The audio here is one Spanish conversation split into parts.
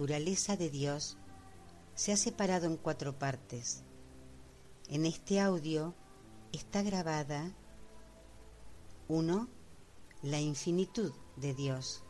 Naturaleza de Dios, se ha separado en cuatro partes. En este audio está grabada 1. La infinitud de Dios.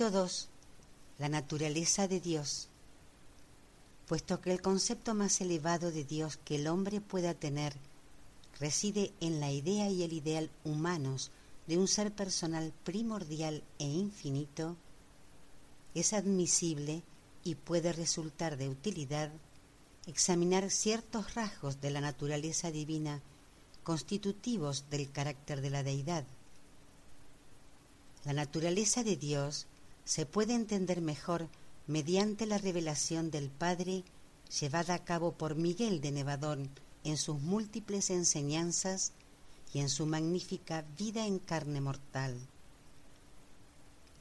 Escrito 2. La naturaleza de Dios. Puesto que el concepto más elevado de Dios que el hombre pueda tener reside en la idea y el ideal humanos de un ser personal primordial e infinito, es admisible y puede resultar de utilidad examinar ciertos rasgos de la naturaleza divina constitutivos del carácter de la deidad la naturaleza de Dios se puede entender mejor mediante la revelación del Padre llevada a cabo por Miguel de Nevadón en sus múltiples enseñanzas y en su magnífica vida en carne mortal.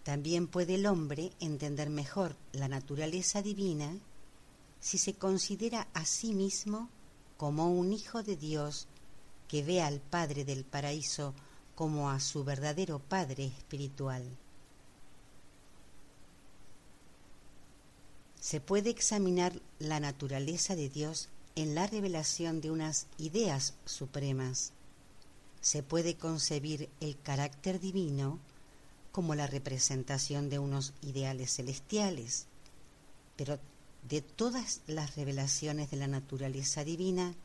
También puede el hombre entender mejor la naturaleza divina si se considera a sí mismo como un hijo de Dios que ve al Padre del paraíso como a su verdadero Padre espiritual. Se puede examinar la naturaleza de Dios en la revelación de unas ideas supremas. Se puede concebir el carácter divino como la representación de unos ideales celestiales, pero de todas las revelaciones de la naturaleza divina,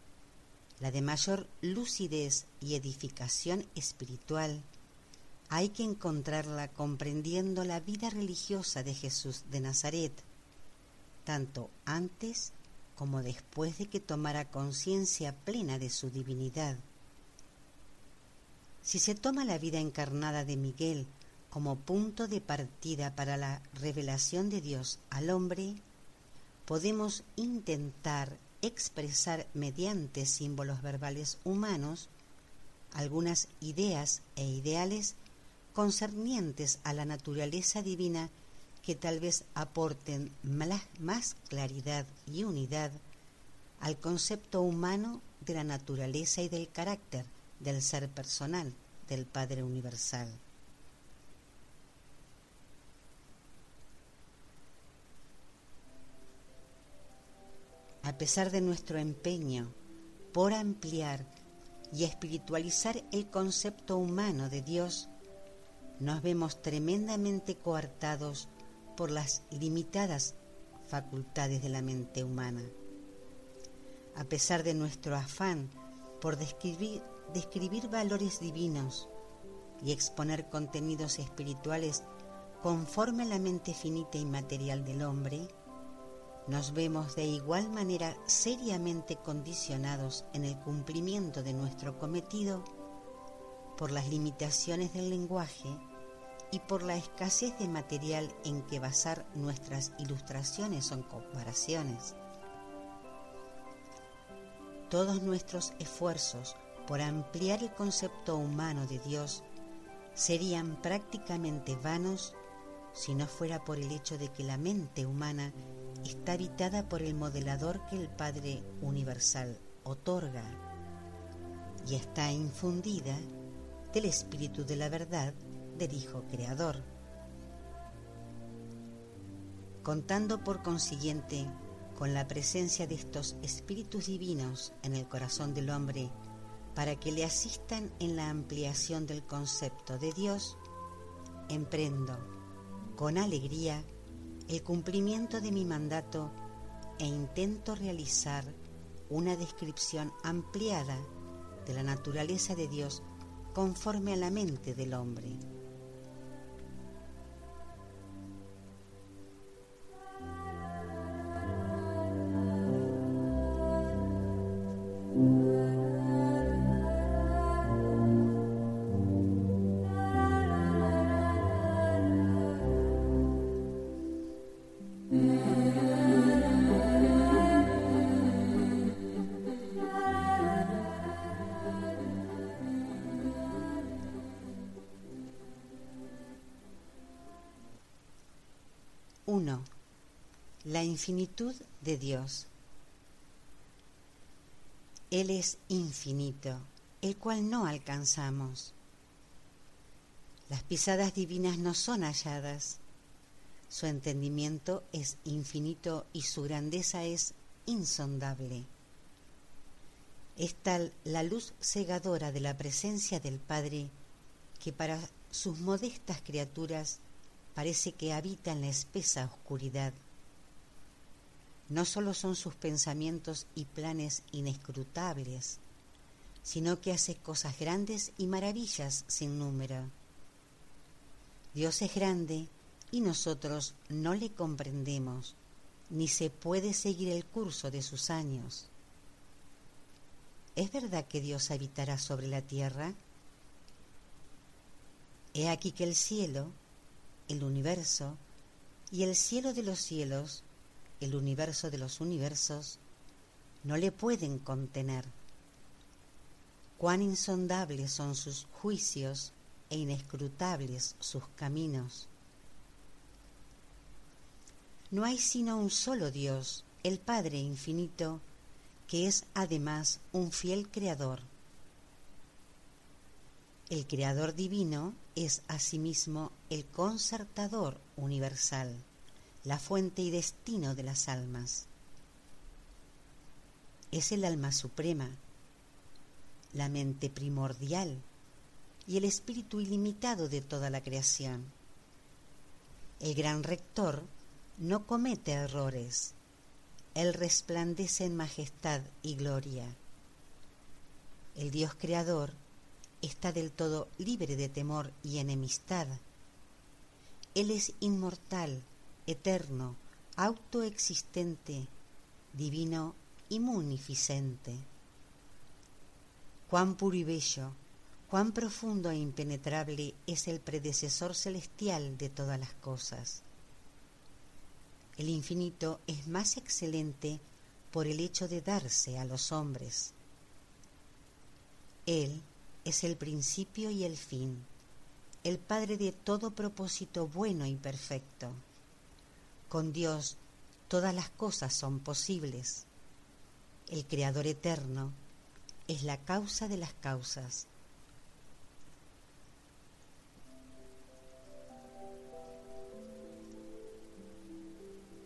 la de mayor lucidez y edificación espiritual, hay que encontrarla comprendiendo la vida religiosa de Jesús de Nazaret, tanto antes como después de que tomara conciencia plena de su divinidad. Si se toma la vida encarnada de Miguel como punto de partida para la revelación de Dios al hombre, podemos intentar expresar mediante símbolos verbales humanos algunas ideas e ideales concernientes a la naturaleza divina que tal vez aporten más claridad y unidad al concepto humano de la naturaleza y del carácter del ser personal del Padre Universal. a pesar de nuestro empeño por ampliar y espiritualizar el concepto humano de Dios, nos vemos tremendamente coartados por las limitadas facultades de la mente humana. A pesar de nuestro afán por describir, describir valores divinos y exponer contenidos espirituales conforme a la mente finita y material del hombre, nos vemos de igual manera seriamente condicionados en el cumplimiento de nuestro cometido por las limitaciones del lenguaje y por la escasez de material en que basar nuestras ilustraciones o comparaciones. Todos nuestros esfuerzos por ampliar el concepto humano de Dios serían prácticamente vanos si no fuera por el hecho de que la mente humana está habitada por el modelador que el Padre Universal otorga y está infundida del espíritu de la verdad del Hijo Creador. Contando por consiguiente con la presencia de estos espíritus divinos en el corazón del hombre para que le asistan en la ampliación del concepto de Dios, emprendo con alegría el cumplimiento de mi mandato e intento realizar una descripción ampliada de la naturaleza de Dios conforme a la mente del hombre. Infinitud de Dios. Él es infinito, el cual no alcanzamos. Las pisadas divinas no son halladas. Su entendimiento es infinito y su grandeza es insondable. Es tal la luz cegadora de la presencia del Padre que para sus modestas criaturas parece que habita en la espesa oscuridad no solo son sus pensamientos y planes inescrutables, sino que hace cosas grandes y maravillas sin número. Dios es grande y nosotros no le comprendemos, ni se puede seguir el curso de sus años. ¿Es verdad que Dios habitará sobre la tierra? He aquí que el cielo, el universo y el cielo de los cielos el universo de los universos, no le pueden contener. Cuán insondables son sus juicios e inescrutables sus caminos. No hay sino un solo Dios, el Padre infinito, que es además un fiel creador. El creador divino es asimismo el concertador universal la fuente y destino de las almas. Es el alma suprema, la mente primordial y el espíritu ilimitado de toda la creación. El gran rector no comete errores, él resplandece en majestad y gloria. El Dios creador está del todo libre de temor y enemistad. Él es inmortal, eterno, autoexistente, divino y munificente. Cuán puro y bello, cuán profundo e impenetrable es el predecesor celestial de todas las cosas. El infinito es más excelente por el hecho de darse a los hombres. Él es el principio y el fin, el Padre de todo propósito bueno y perfecto. Con Dios todas las cosas son posibles. El Creador eterno es la causa de las causas.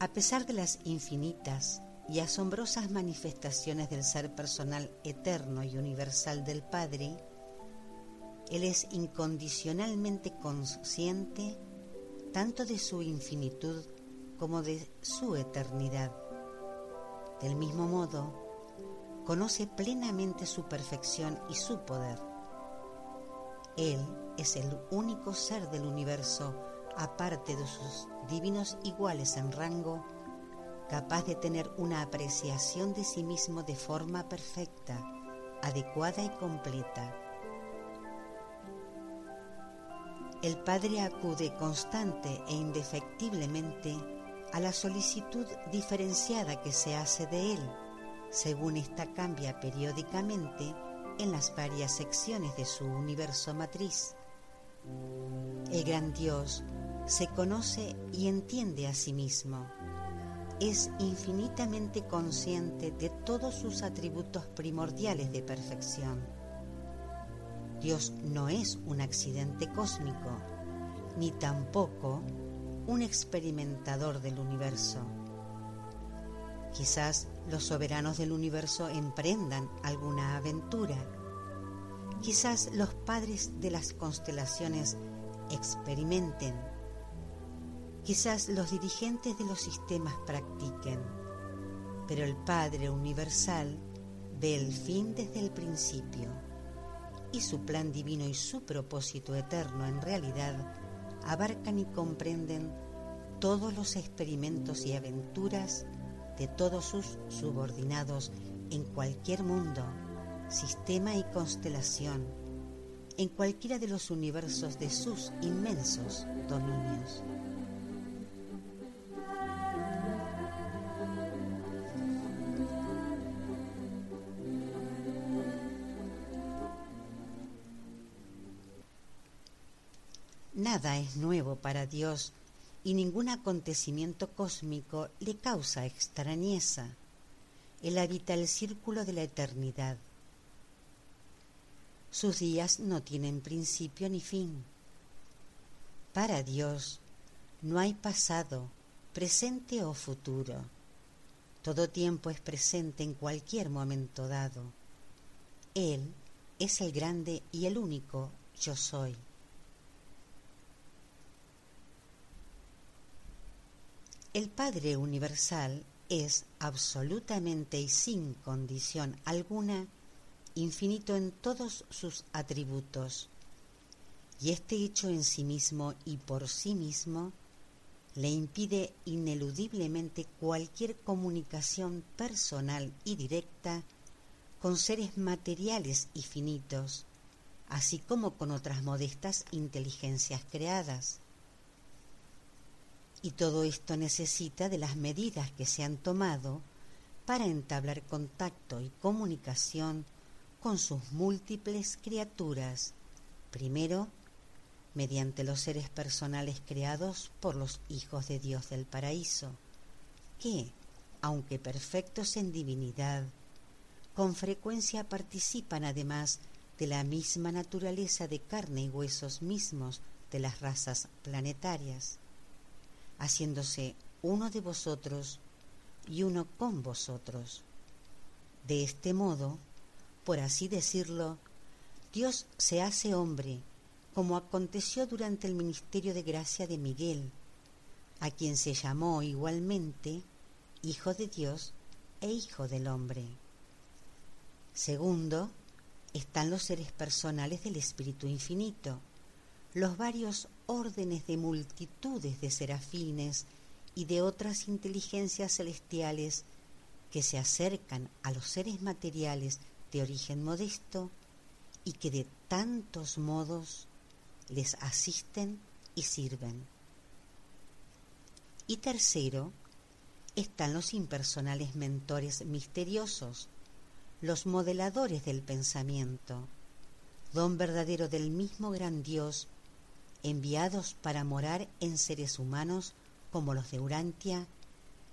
A pesar de las infinitas y asombrosas manifestaciones del ser personal eterno y universal del Padre, Él es incondicionalmente consciente tanto de su infinitud como de su eternidad. Del mismo modo, conoce plenamente su perfección y su poder. Él es el único ser del universo, aparte de sus divinos iguales en rango, capaz de tener una apreciación de sí mismo de forma perfecta, adecuada y completa. El Padre acude constante e indefectiblemente a la solicitud diferenciada que se hace de él, según ésta cambia periódicamente en las varias secciones de su universo matriz. El gran Dios se conoce y entiende a sí mismo. Es infinitamente consciente de todos sus atributos primordiales de perfección. Dios no es un accidente cósmico, ni tampoco un experimentador del universo. Quizás los soberanos del universo emprendan alguna aventura. Quizás los padres de las constelaciones experimenten. Quizás los dirigentes de los sistemas practiquen. Pero el Padre Universal ve el fin desde el principio y su plan divino y su propósito eterno en realidad abarcan y comprenden todos los experimentos y aventuras de todos sus subordinados en cualquier mundo, sistema y constelación, en cualquiera de los universos de sus inmensos dominios. Nada es nuevo para Dios y ningún acontecimiento cósmico le causa extrañeza. Él habita el círculo de la eternidad. Sus días no tienen principio ni fin. Para Dios no hay pasado, presente o futuro. Todo tiempo es presente en cualquier momento dado. Él es el grande y el único yo soy. El Padre Universal es absolutamente y sin condición alguna infinito en todos sus atributos, y este hecho en sí mismo y por sí mismo le impide ineludiblemente cualquier comunicación personal y directa con seres materiales y finitos, así como con otras modestas inteligencias creadas. Y todo esto necesita de las medidas que se han tomado para entablar contacto y comunicación con sus múltiples criaturas, primero mediante los seres personales creados por los hijos de Dios del paraíso, que, aunque perfectos en divinidad, con frecuencia participan además de la misma naturaleza de carne y huesos mismos de las razas planetarias haciéndose uno de vosotros y uno con vosotros. De este modo, por así decirlo, Dios se hace hombre, como aconteció durante el ministerio de gracia de Miguel, a quien se llamó igualmente Hijo de Dios e Hijo del Hombre. Segundo, están los seres personales del Espíritu Infinito, los varios órdenes de multitudes de serafines y de otras inteligencias celestiales que se acercan a los seres materiales de origen modesto y que de tantos modos les asisten y sirven. Y tercero, están los impersonales mentores misteriosos, los modeladores del pensamiento, don verdadero del mismo gran Dios enviados para morar en seres humanos como los de Urantia,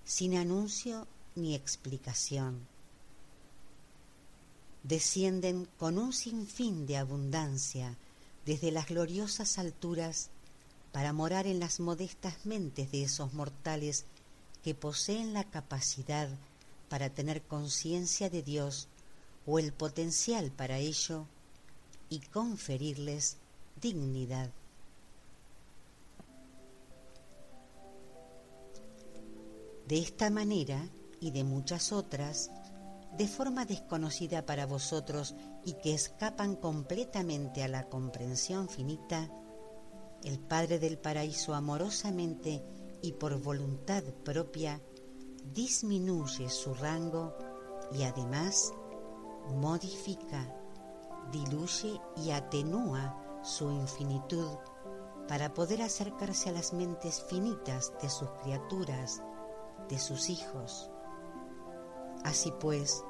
sin anuncio ni explicación. Descienden con un sinfín de abundancia desde las gloriosas alturas para morar en las modestas mentes de esos mortales que poseen la capacidad para tener conciencia de Dios o el potencial para ello y conferirles dignidad. De esta manera y de muchas otras, de forma desconocida para vosotros y que escapan completamente a la comprensión finita, el Padre del Paraíso amorosamente y por voluntad propia disminuye su rango y además modifica, diluye y atenúa su infinitud para poder acercarse a las mentes finitas de sus criaturas de sus hijos. Así pues,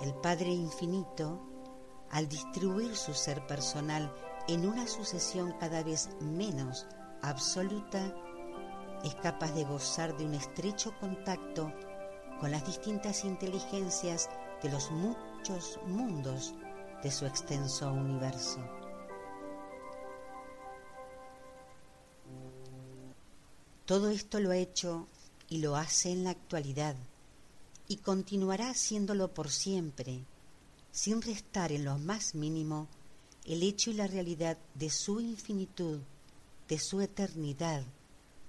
el Padre Infinito al distribuir su ser personal en una sucesión cada vez menos absoluta, es capaz de gozar de un estrecho contacto con las distintas inteligencias de los muchos mundos de su extenso universo. Todo esto lo ha hecho y lo hace en la actualidad y continuará haciéndolo por siempre, sin restar en lo más mínimo el hecho y la realidad de su infinitud, de su eternidad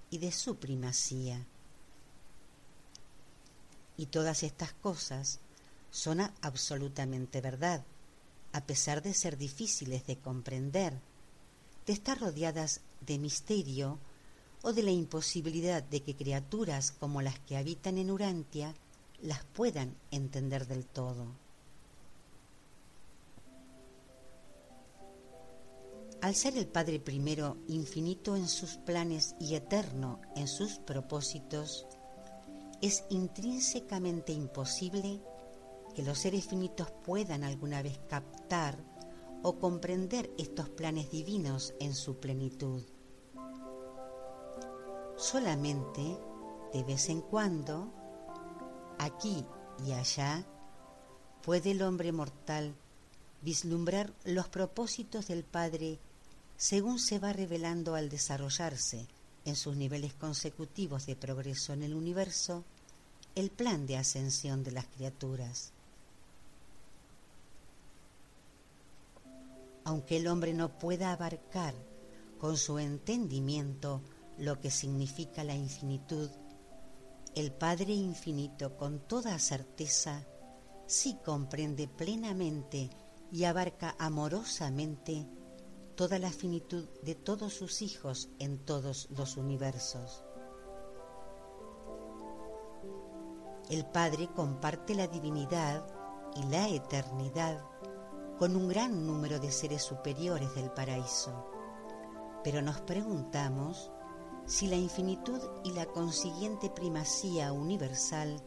y de su primacía. Y todas estas cosas son absolutamente verdad, a pesar de ser difíciles de comprender, de estar rodeadas de misterio o de la imposibilidad de que criaturas como las que habitan en Urantia las puedan entender del todo. Al ser el Padre primero infinito en sus planes y eterno en sus propósitos, es intrínsecamente imposible que los seres finitos puedan alguna vez captar o comprender estos planes divinos en su plenitud. Solamente, de vez en cuando, aquí y allá, puede el hombre mortal vislumbrar los propósitos del Padre según se va revelando al desarrollarse en sus niveles consecutivos de progreso en el universo el plan de ascensión de las criaturas. Aunque el hombre no pueda abarcar con su entendimiento lo que significa la infinitud, el Padre Infinito con toda certeza sí comprende plenamente y abarca amorosamente toda la finitud de todos sus hijos en todos los universos. El Padre comparte la divinidad y la eternidad con un gran número de seres superiores del paraíso. Pero nos preguntamos si la infinitud y la consiguiente primacía universal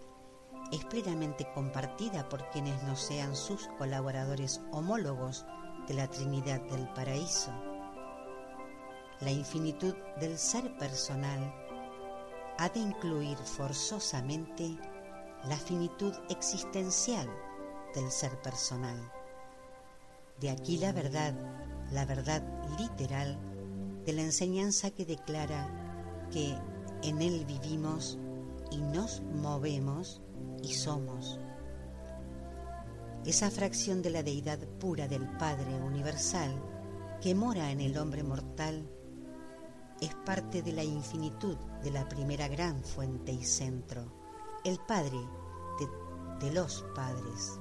es plenamente compartida por quienes no sean sus colaboradores homólogos de la Trinidad del Paraíso. La infinitud del ser personal ha de incluir forzosamente la finitud existencial del ser personal. De aquí la verdad, la verdad literal de la enseñanza que declara que en Él vivimos y nos movemos y somos. Esa fracción de la deidad pura del Padre Universal que mora en el hombre mortal es parte de la infinitud de la primera gran fuente y centro, el Padre de, de los padres.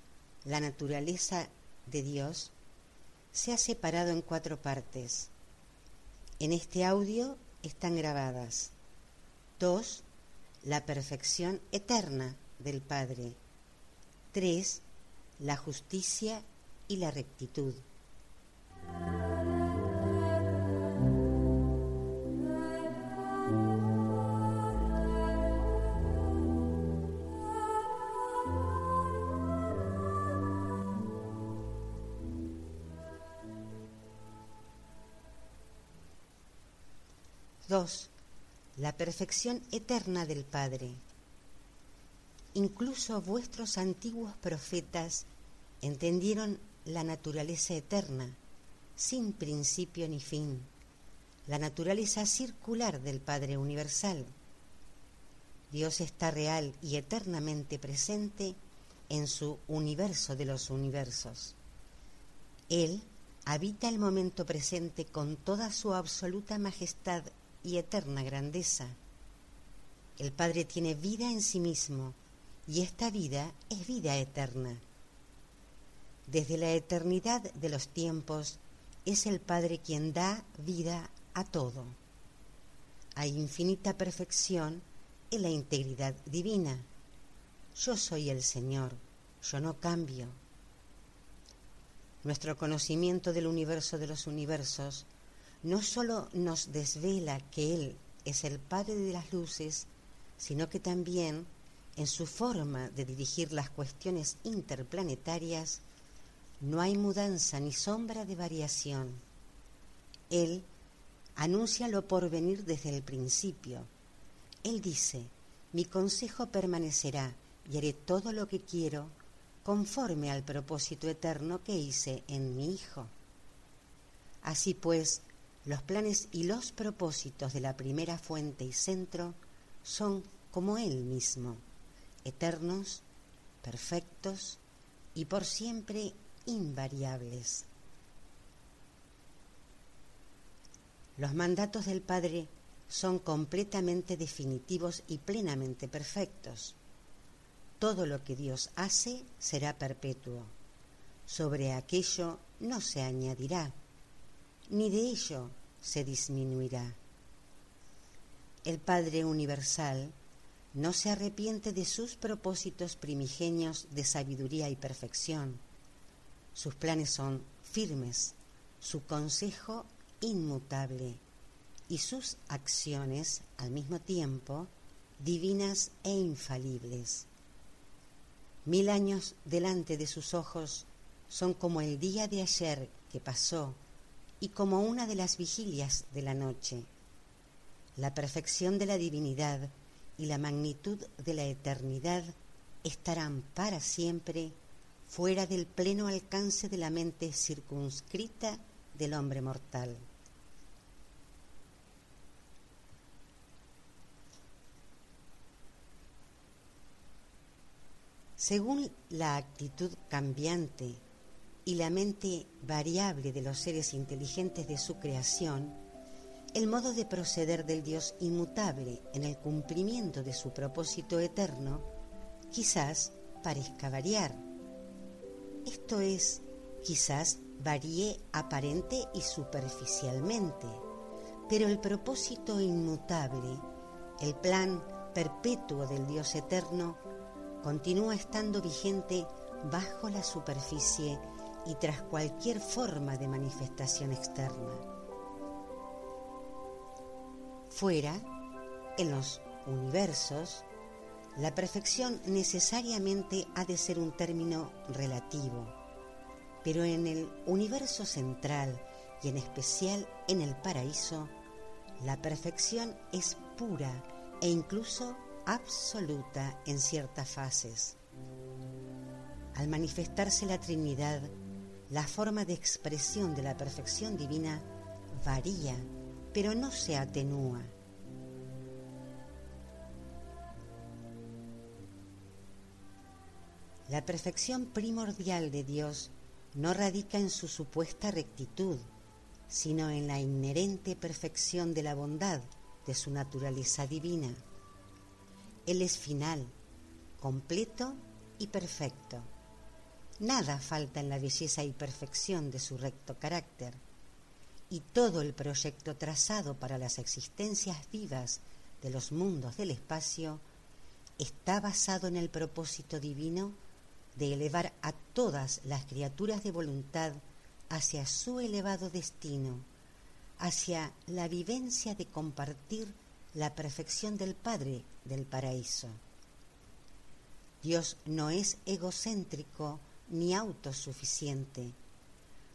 la naturaleza de Dios se ha separado en cuatro partes. En este audio están grabadas dos, la perfección eterna del Padre, tres, la justicia y la rectitud. 2. La perfección eterna del Padre. Incluso vuestros antiguos profetas entendieron la naturaleza eterna, sin principio ni fin, la naturaleza circular del Padre Universal. Dios está real y eternamente presente en su universo de los universos. Él habita el momento presente con toda su absoluta majestad y eterna grandeza. El Padre tiene vida en sí mismo y esta vida es vida eterna. Desde la eternidad de los tiempos es el Padre quien da vida a todo. Hay infinita perfección en la integridad divina. Yo soy el Señor, yo no cambio. Nuestro conocimiento del universo de los universos no solo nos desvela que Él es el Padre de las luces, sino que también en su forma de dirigir las cuestiones interplanetarias no hay mudanza ni sombra de variación. Él anuncia lo por venir desde el principio. Él dice, mi consejo permanecerá y haré todo lo que quiero conforme al propósito eterno que hice en mi Hijo. Así pues, los planes y los propósitos de la primera fuente y centro son como Él mismo, eternos, perfectos y por siempre invariables. Los mandatos del Padre son completamente definitivos y plenamente perfectos. Todo lo que Dios hace será perpetuo. Sobre aquello no se añadirá, ni de ello se disminuirá. El Padre Universal no se arrepiente de sus propósitos primigenios de sabiduría y perfección. Sus planes son firmes, su consejo inmutable y sus acciones al mismo tiempo divinas e infalibles. Mil años delante de sus ojos son como el día de ayer que pasó y como una de las vigilias de la noche. La perfección de la divinidad y la magnitud de la eternidad estarán para siempre fuera del pleno alcance de la mente circunscrita del hombre mortal. Según la actitud cambiante y la mente variable de los seres inteligentes de su creación, el modo de proceder del Dios inmutable en el cumplimiento de su propósito eterno quizás parezca variar. Esto es, quizás varíe aparente y superficialmente, pero el propósito inmutable, el plan perpetuo del Dios eterno, continúa estando vigente bajo la superficie y tras cualquier forma de manifestación externa. Fuera, en los universos, la perfección necesariamente ha de ser un término relativo, pero en el universo central y en especial en el paraíso, la perfección es pura e incluso absoluta en ciertas fases. Al manifestarse la Trinidad, la forma de expresión de la perfección divina varía, pero no se atenúa. La perfección primordial de Dios no radica en su supuesta rectitud, sino en la inherente perfección de la bondad de su naturaleza divina. Él es final, completo y perfecto. Nada falta en la belleza y perfección de su recto carácter. Y todo el proyecto trazado para las existencias vivas de los mundos del espacio está basado en el propósito divino de elevar a todas las criaturas de voluntad hacia su elevado destino, hacia la vivencia de compartir la perfección del Padre del paraíso. Dios no es egocéntrico ni autosuficiente.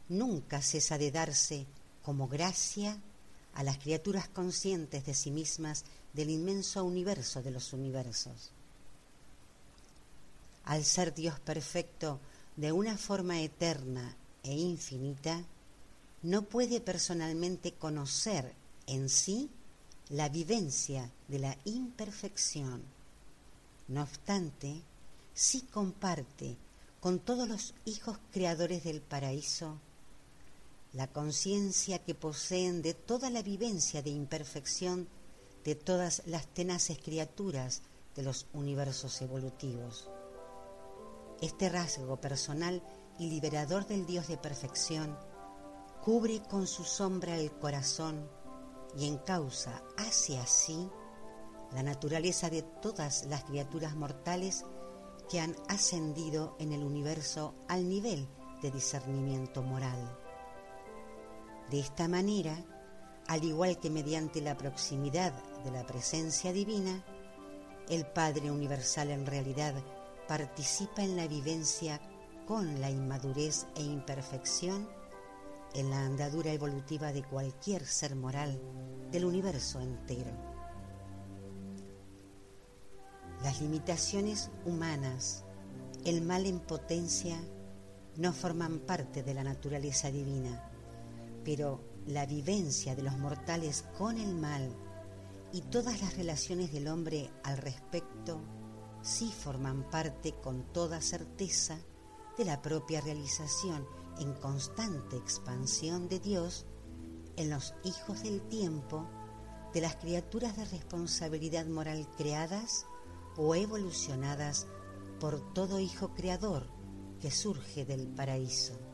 Nunca cesa de darse como gracia a las criaturas conscientes de sí mismas del inmenso universo de los universos. Al ser Dios perfecto de una forma eterna e infinita, no puede personalmente conocer en sí la vivencia de la imperfección. No obstante, sí comparte con todos los hijos creadores del paraíso la conciencia que poseen de toda la vivencia de imperfección de todas las tenaces criaturas de los universos evolutivos. Este rasgo personal y liberador del Dios de perfección cubre con su sombra el corazón y encausa hacia sí la naturaleza de todas las criaturas mortales que han ascendido en el universo al nivel de discernimiento moral. De esta manera, al igual que mediante la proximidad de la presencia divina, el Padre Universal en realidad participa en la vivencia con la inmadurez e imperfección en la andadura evolutiva de cualquier ser moral del universo entero. Las limitaciones humanas, el mal en potencia, no forman parte de la naturaleza divina, pero la vivencia de los mortales con el mal y todas las relaciones del hombre al respecto sí forman parte con toda certeza de la propia realización en constante expansión de Dios en los hijos del tiempo, de las criaturas de responsabilidad moral creadas o evolucionadas por todo hijo creador que surge del paraíso.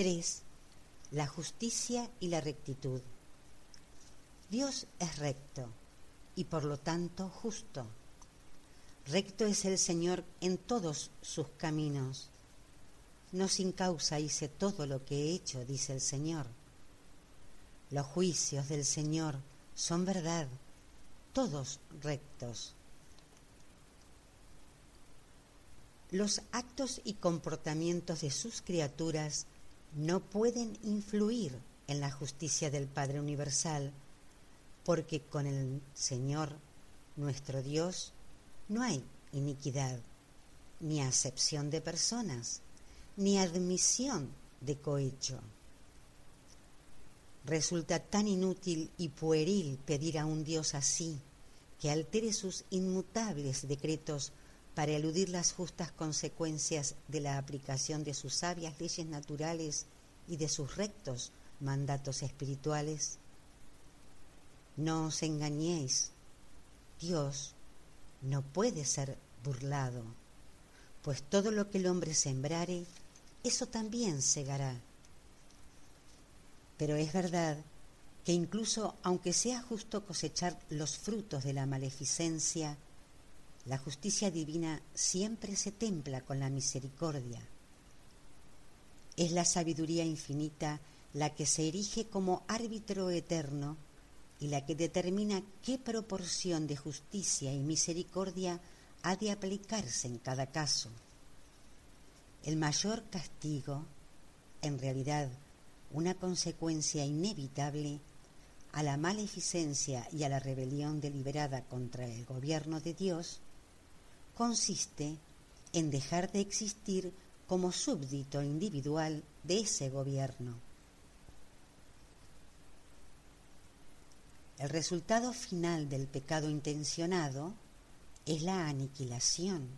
3. La justicia y la rectitud. Dios es recto y por lo tanto justo. Recto es el Señor en todos sus caminos. No sin causa hice todo lo que he hecho, dice el Señor. Los juicios del Señor son verdad, todos rectos. Los actos y comportamientos de sus criaturas no pueden influir en la justicia del Padre Universal, porque con el Señor, nuestro Dios, no hay iniquidad, ni acepción de personas, ni admisión de cohecho. Resulta tan inútil y pueril pedir a un Dios así, que altere sus inmutables decretos para eludir las justas consecuencias de la aplicación de sus sabias leyes naturales y de sus rectos mandatos espirituales? No os engañéis, Dios no puede ser burlado, pues todo lo que el hombre sembrare, eso también segará. Pero es verdad que incluso aunque sea justo cosechar los frutos de la maleficencia, la justicia divina siempre se templa con la misericordia. Es la sabiduría infinita la que se erige como árbitro eterno y la que determina qué proporción de justicia y misericordia ha de aplicarse en cada caso. El mayor castigo, en realidad una consecuencia inevitable a la maleficencia y a la rebelión deliberada contra el gobierno de Dios, consiste en dejar de existir como súbdito individual de ese gobierno. El resultado final del pecado intencionado es la aniquilación.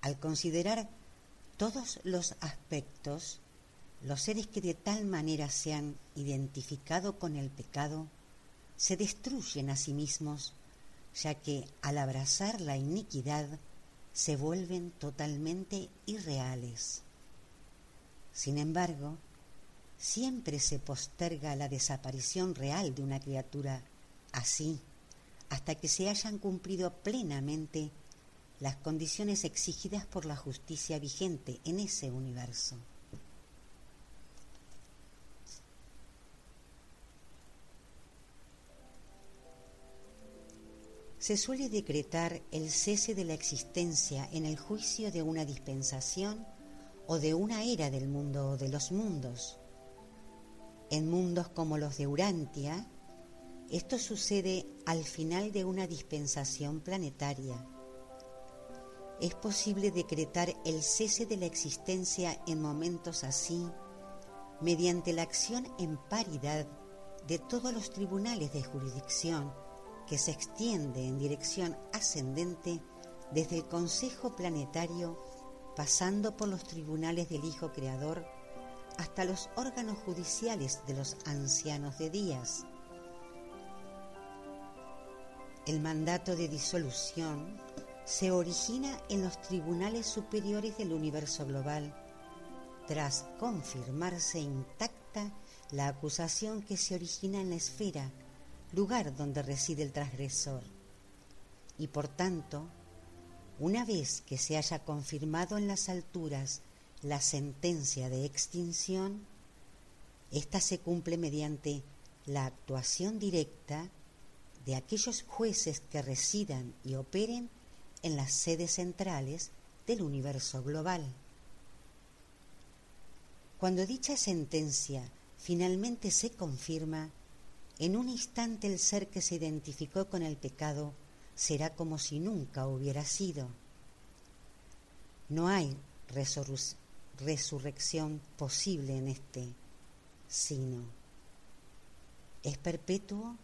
Al considerar todos los aspectos, los seres que de tal manera se han identificado con el pecado se destruyen a sí mismos ya que al abrazar la iniquidad se vuelven totalmente irreales. Sin embargo, siempre se posterga la desaparición real de una criatura así hasta que se hayan cumplido plenamente las condiciones exigidas por la justicia vigente en ese universo. Se suele decretar el cese de la existencia en el juicio de una dispensación o de una era del mundo o de los mundos. En mundos como los de Urantia, esto sucede al final de una dispensación planetaria. Es posible decretar el cese de la existencia en momentos así mediante la acción en paridad de todos los tribunales de jurisdicción que se extiende en dirección ascendente desde el Consejo Planetario, pasando por los tribunales del Hijo Creador, hasta los órganos judiciales de los ancianos de días. El mandato de disolución se origina en los tribunales superiores del universo global, tras confirmarse intacta la acusación que se origina en la esfera lugar donde reside el transgresor. Y por tanto, una vez que se haya confirmado en las alturas la sentencia de extinción, ésta se cumple mediante la actuación directa de aquellos jueces que residan y operen en las sedes centrales del universo global. Cuando dicha sentencia finalmente se confirma, en un instante el ser que se identificó con el pecado será como si nunca hubiera sido. No hay resurrección posible en este, sino es perpetuo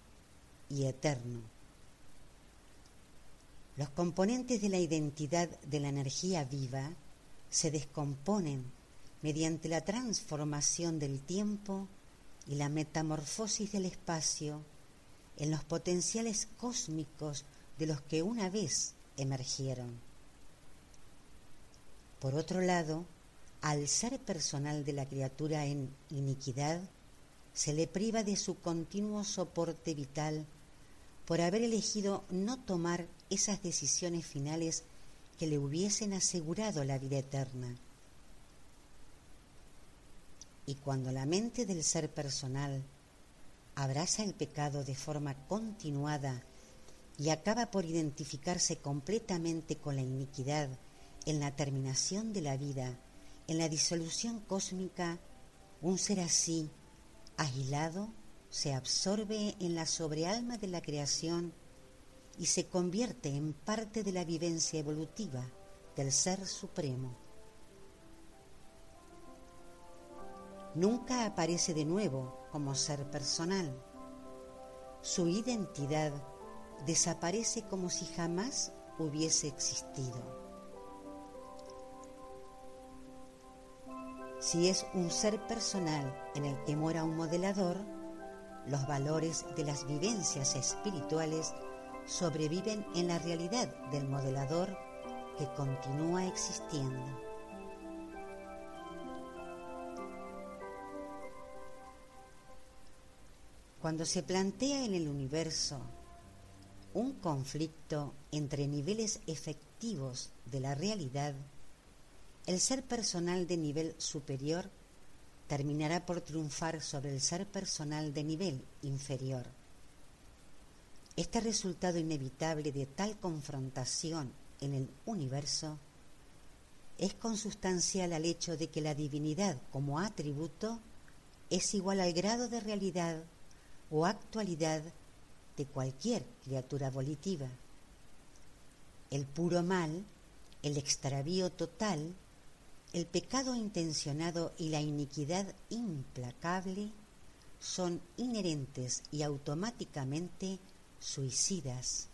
y eterno. Los componentes de la identidad de la energía viva se descomponen mediante la transformación del tiempo y la metamorfosis del espacio en los potenciales cósmicos de los que una vez emergieron. Por otro lado, al ser personal de la criatura en iniquidad, se le priva de su continuo soporte vital por haber elegido no tomar esas decisiones finales que le hubiesen asegurado la vida eterna. Y cuando la mente del ser personal abraza el pecado de forma continuada y acaba por identificarse completamente con la iniquidad en la terminación de la vida, en la disolución cósmica, un ser así, agilado, se absorbe en la sobrealma de la creación y se convierte en parte de la vivencia evolutiva del Ser Supremo. Nunca aparece de nuevo como ser personal. Su identidad desaparece como si jamás hubiese existido. Si es un ser personal en el que muera un modelador, los valores de las vivencias espirituales sobreviven en la realidad del modelador que continúa existiendo. Cuando se plantea en el universo un conflicto entre niveles efectivos de la realidad, el ser personal de nivel superior terminará por triunfar sobre el ser personal de nivel inferior. Este resultado inevitable de tal confrontación en el universo es consustancial al hecho de que la divinidad como atributo es igual al grado de realidad o actualidad de cualquier criatura volitiva. El puro mal, el extravío total, el pecado intencionado y la iniquidad implacable son inherentes y automáticamente suicidas.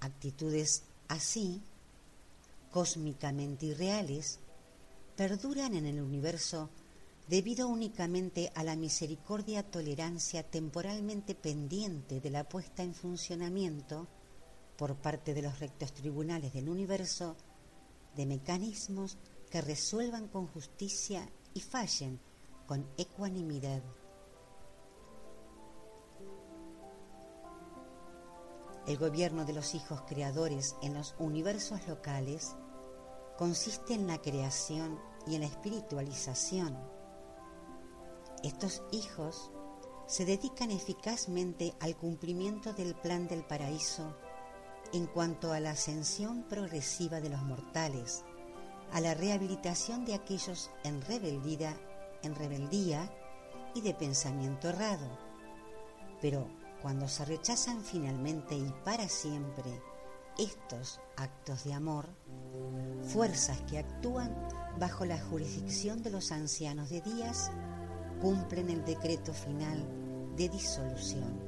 Actitudes así, cósmicamente irreales, perduran en el universo debido únicamente a la misericordia tolerancia temporalmente pendiente de la puesta en funcionamiento por parte de los rectos tribunales del universo de mecanismos que resuelvan con justicia y fallen con ecuanimidad. El gobierno de los hijos creadores en los universos locales consiste en la creación y en la espiritualización. Estos hijos se dedican eficazmente al cumplimiento del plan del paraíso en cuanto a la ascensión progresiva de los mortales, a la rehabilitación de aquellos en rebeldía, en rebeldía y de pensamiento errado. Pero cuando se rechazan finalmente y para siempre estos actos de amor, fuerzas que actúan bajo la jurisdicción de los ancianos de días cumplen el decreto final de disolución.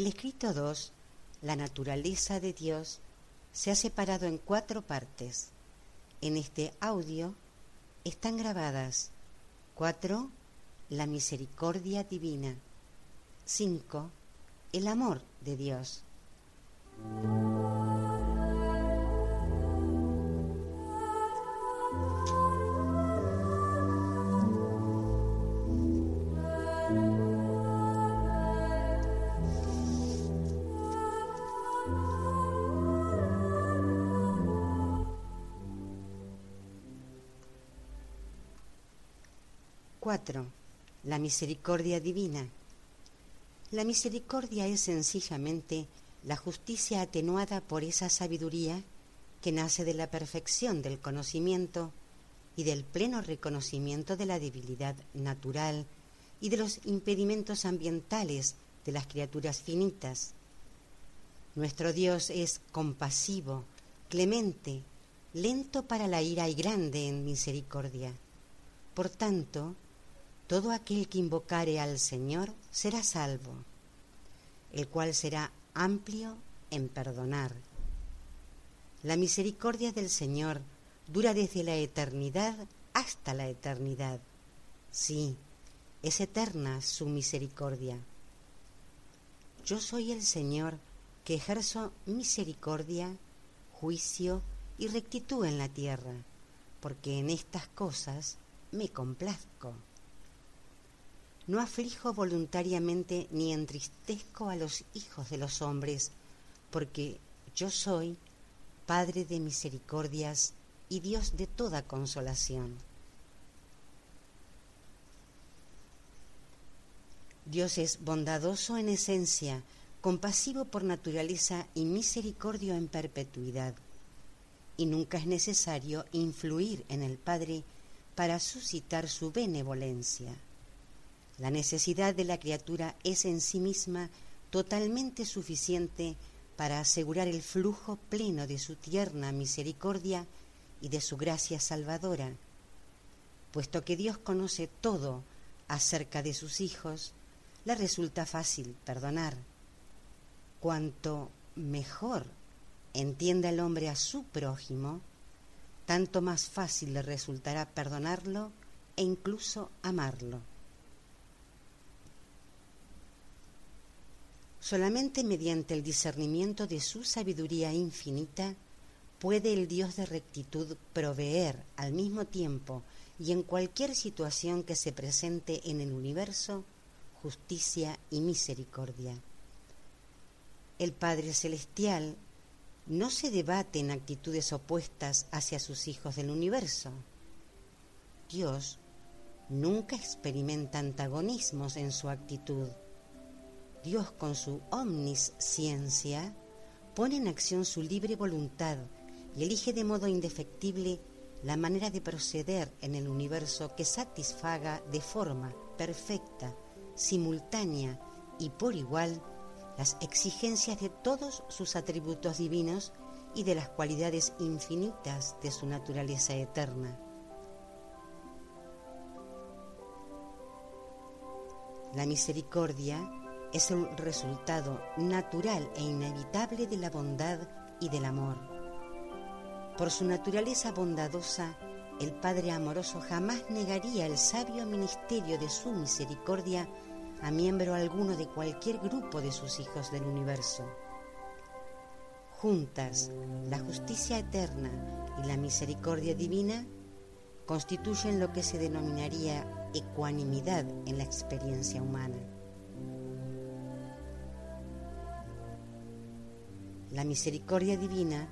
El escrito 2, la naturaleza de Dios, se ha separado en cuatro partes. En este audio están grabadas 4. La misericordia divina. 5. El amor de Dios. 4. La misericordia divina. La misericordia es sencillamente la justicia atenuada por esa sabiduría que nace de la perfección del conocimiento y del pleno reconocimiento de la debilidad natural y de los impedimentos ambientales de las criaturas finitas. Nuestro Dios es compasivo, clemente, lento para la ira y grande en misericordia. Por tanto, todo aquel que invocare al Señor será salvo, el cual será amplio en perdonar. La misericordia del Señor dura desde la eternidad hasta la eternidad. Sí, es eterna su misericordia. Yo soy el Señor que ejerzo misericordia, juicio y rectitud en la tierra, porque en estas cosas me complazco no aflijo voluntariamente ni entristezco a los hijos de los hombres, porque yo soy Padre de misericordias y Dios de toda consolación. Dios es bondadoso en esencia, compasivo por naturaleza y misericordio en perpetuidad. Y nunca es necesario influir en el Padre para suscitar su benevolencia. La necesidad de la criatura es en sí misma totalmente suficiente para asegurar el flujo pleno de su tierna misericordia y de su gracia salvadora. Puesto que Dios conoce todo acerca de sus hijos, le resulta fácil perdonar. Cuanto mejor entienda el hombre a su prójimo, tanto más fácil le resultará perdonarlo e incluso amarlo. Solamente mediante el discernimiento de su sabiduría infinita puede el Dios de rectitud proveer al mismo tiempo y en cualquier situación que se presente en el universo justicia y misericordia. El Padre Celestial no se debate en actitudes opuestas hacia sus hijos del universo. Dios nunca experimenta antagonismos en su actitud. Dios con su omnisciencia pone en acción su libre voluntad y elige de modo indefectible la manera de proceder en el universo que satisfaga de forma perfecta, simultánea y por igual las exigencias de todos sus atributos divinos y de las cualidades infinitas de su naturaleza eterna. La misericordia es el resultado natural e inevitable de la bondad y del amor. Por su naturaleza bondadosa, el Padre amoroso jamás negaría el sabio ministerio de su misericordia a miembro alguno de cualquier grupo de sus hijos del universo. Juntas, la justicia eterna y la misericordia divina constituyen lo que se denominaría ecuanimidad en la experiencia humana. La misericordia divina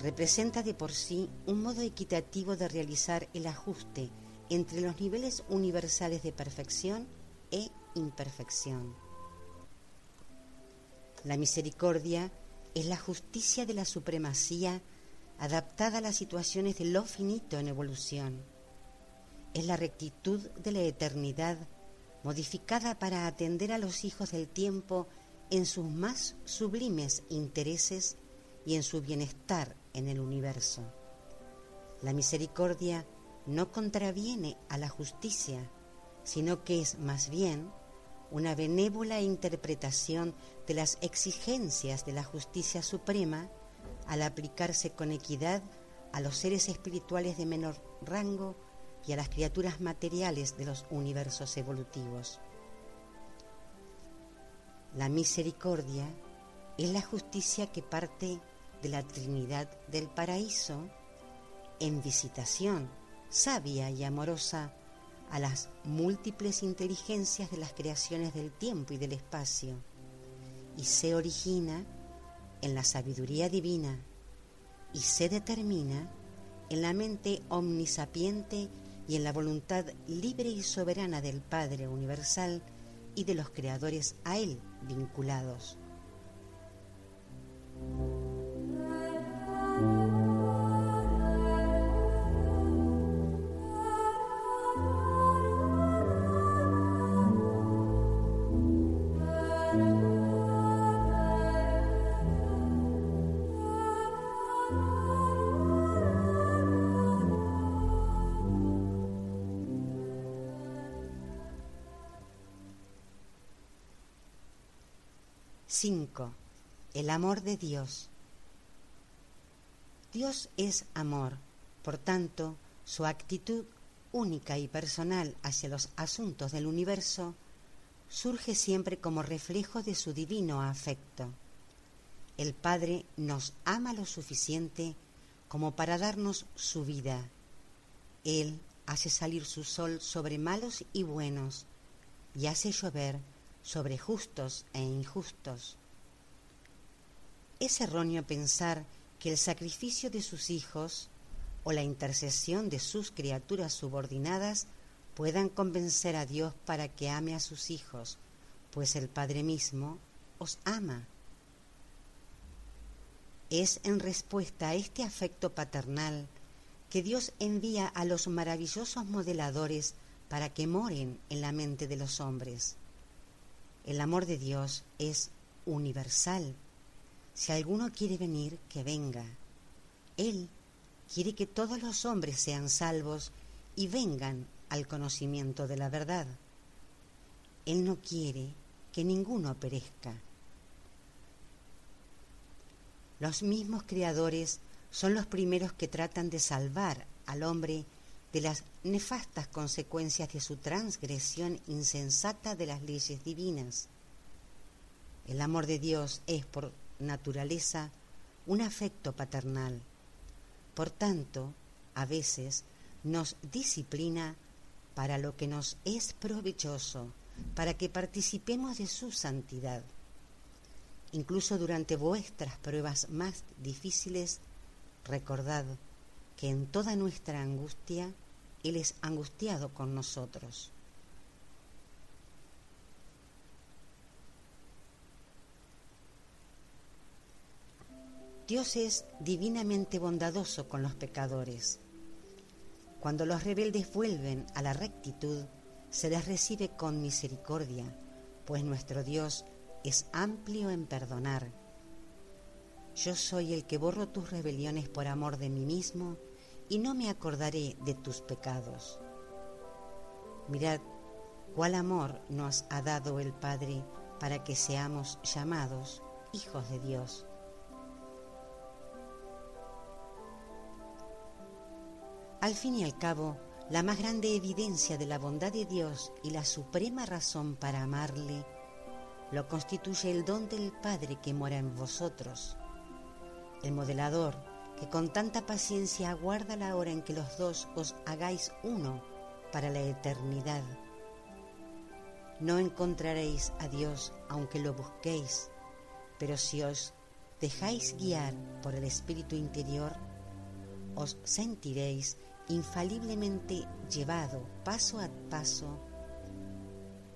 representa de por sí un modo equitativo de realizar el ajuste entre los niveles universales de perfección e imperfección. La misericordia es la justicia de la supremacía adaptada a las situaciones de lo finito en evolución. Es la rectitud de la eternidad modificada para atender a los hijos del tiempo en sus más sublimes intereses y en su bienestar en el universo. La misericordia no contraviene a la justicia, sino que es más bien una benévola interpretación de las exigencias de la justicia suprema al aplicarse con equidad a los seres espirituales de menor rango y a las criaturas materiales de los universos evolutivos. La misericordia es la justicia que parte de la Trinidad del Paraíso en visitación sabia y amorosa a las múltiples inteligencias de las creaciones del tiempo y del espacio y se origina en la sabiduría divina y se determina en la mente omnisapiente y en la voluntad libre y soberana del Padre Universal y de los creadores a Él vinculados. 5. El amor de Dios. Dios es amor, por tanto, su actitud única y personal hacia los asuntos del universo surge siempre como reflejo de su divino afecto. El Padre nos ama lo suficiente como para darnos su vida. Él hace salir su sol sobre malos y buenos y hace llover sobre justos e injustos. Es erróneo pensar que el sacrificio de sus hijos o la intercesión de sus criaturas subordinadas puedan convencer a Dios para que ame a sus hijos, pues el Padre mismo os ama. Es en respuesta a este afecto paternal que Dios envía a los maravillosos modeladores para que moren en la mente de los hombres. El amor de Dios es universal. Si alguno quiere venir, que venga. Él quiere que todos los hombres sean salvos y vengan al conocimiento de la verdad. Él no quiere que ninguno perezca. Los mismos creadores son los primeros que tratan de salvar al hombre de las nefastas consecuencias de su transgresión insensata de las leyes divinas. El amor de Dios es por naturaleza un afecto paternal. Por tanto, a veces nos disciplina para lo que nos es provechoso, para que participemos de su santidad. Incluso durante vuestras pruebas más difíciles, recordad que en toda nuestra angustia Él es angustiado con nosotros. Dios es divinamente bondadoso con los pecadores. Cuando los rebeldes vuelven a la rectitud, se les recibe con misericordia, pues nuestro Dios es amplio en perdonar. Yo soy el que borro tus rebeliones por amor de mí mismo y no me acordaré de tus pecados. Mirad cuál amor nos ha dado el Padre para que seamos llamados hijos de Dios. Al fin y al cabo, la más grande evidencia de la bondad de Dios y la suprema razón para amarle lo constituye el don del Padre que mora en vosotros. El modelador, que con tanta paciencia aguarda la hora en que los dos os hagáis uno para la eternidad. No encontraréis a Dios aunque lo busquéis, pero si os dejáis guiar por el Espíritu interior, os sentiréis infaliblemente llevado paso a paso,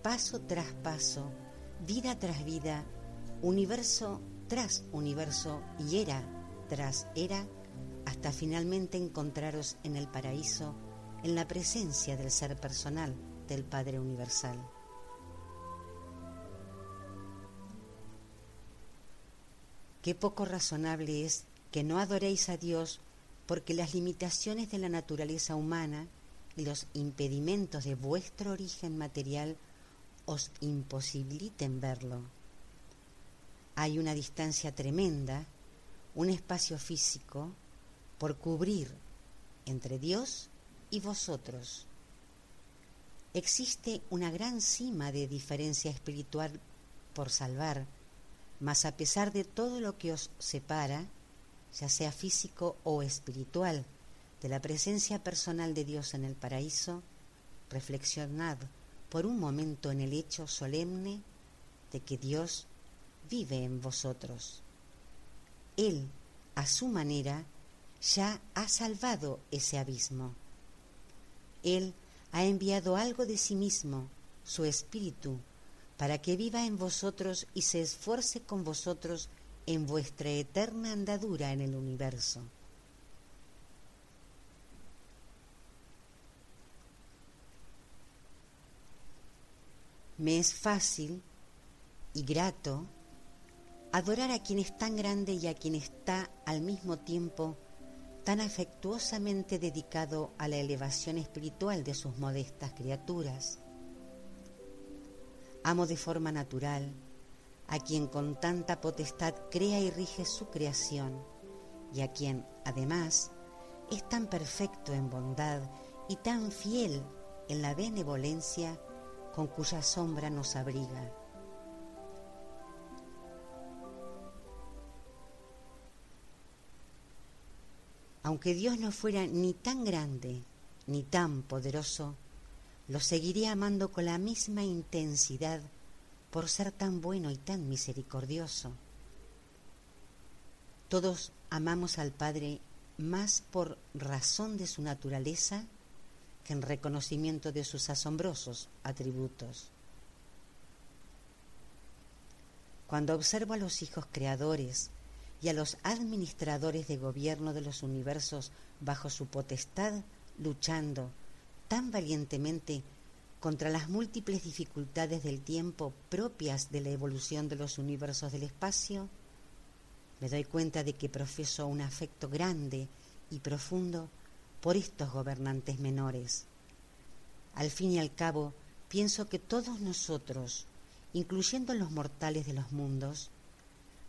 paso tras paso, vida tras vida, universo tras universo y era era, hasta finalmente encontraros en el paraíso, en la presencia del ser personal del Padre Universal. Qué poco razonable es que no adoréis a Dios porque las limitaciones de la naturaleza humana y los impedimentos de vuestro origen material os imposibiliten verlo. Hay una distancia tremenda, un espacio físico por cubrir entre Dios y vosotros. Existe una gran cima de diferencia espiritual por salvar, mas a pesar de todo lo que os separa, ya sea físico o espiritual, de la presencia personal de Dios en el paraíso, reflexionad por un momento en el hecho solemne de que Dios vive en vosotros. Él, a su manera, ya ha salvado ese abismo. Él ha enviado algo de sí mismo, su espíritu, para que viva en vosotros y se esfuerce con vosotros en vuestra eterna andadura en el universo. Me es fácil y grato adorar a quien es tan grande y a quien está al mismo tiempo tan afectuosamente dedicado a la elevación espiritual de sus modestas criaturas. Amo de forma natural a quien con tanta potestad crea y rige su creación, y a quien, además, es tan perfecto en bondad y tan fiel en la benevolencia con cuya sombra nos abriga. Aunque Dios no fuera ni tan grande ni tan poderoso, lo seguiría amando con la misma intensidad por ser tan bueno y tan misericordioso. Todos amamos al Padre más por razón de su naturaleza que en reconocimiento de sus asombrosos atributos. Cuando observo a los hijos creadores y a los administradores de gobierno de los universos bajo su potestad, luchando tan valientemente contra las múltiples dificultades del tiempo propias de la evolución de los universos del espacio, me doy cuenta de que profeso un afecto grande y profundo por estos gobernantes menores. Al fin y al cabo, pienso que todos nosotros, incluyendo los mortales de los mundos,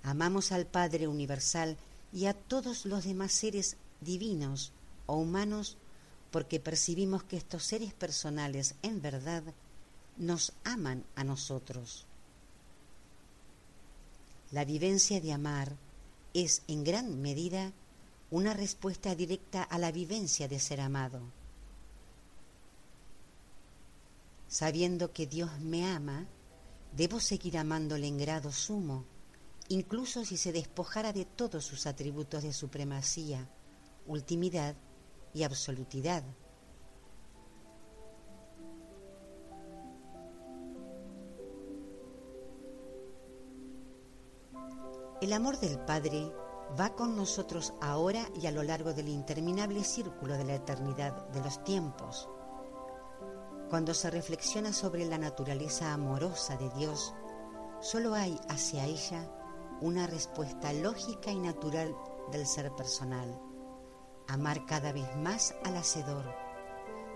Amamos al Padre Universal y a todos los demás seres divinos o humanos porque percibimos que estos seres personales en verdad nos aman a nosotros. La vivencia de amar es en gran medida una respuesta directa a la vivencia de ser amado. Sabiendo que Dios me ama, debo seguir amándole en grado sumo incluso si se despojara de todos sus atributos de supremacía, ultimidad y absolutidad. El amor del Padre va con nosotros ahora y a lo largo del interminable círculo de la eternidad de los tiempos. Cuando se reflexiona sobre la naturaleza amorosa de Dios, solo hay hacia ella una respuesta lógica y natural del ser personal. Amar cada vez más al Hacedor.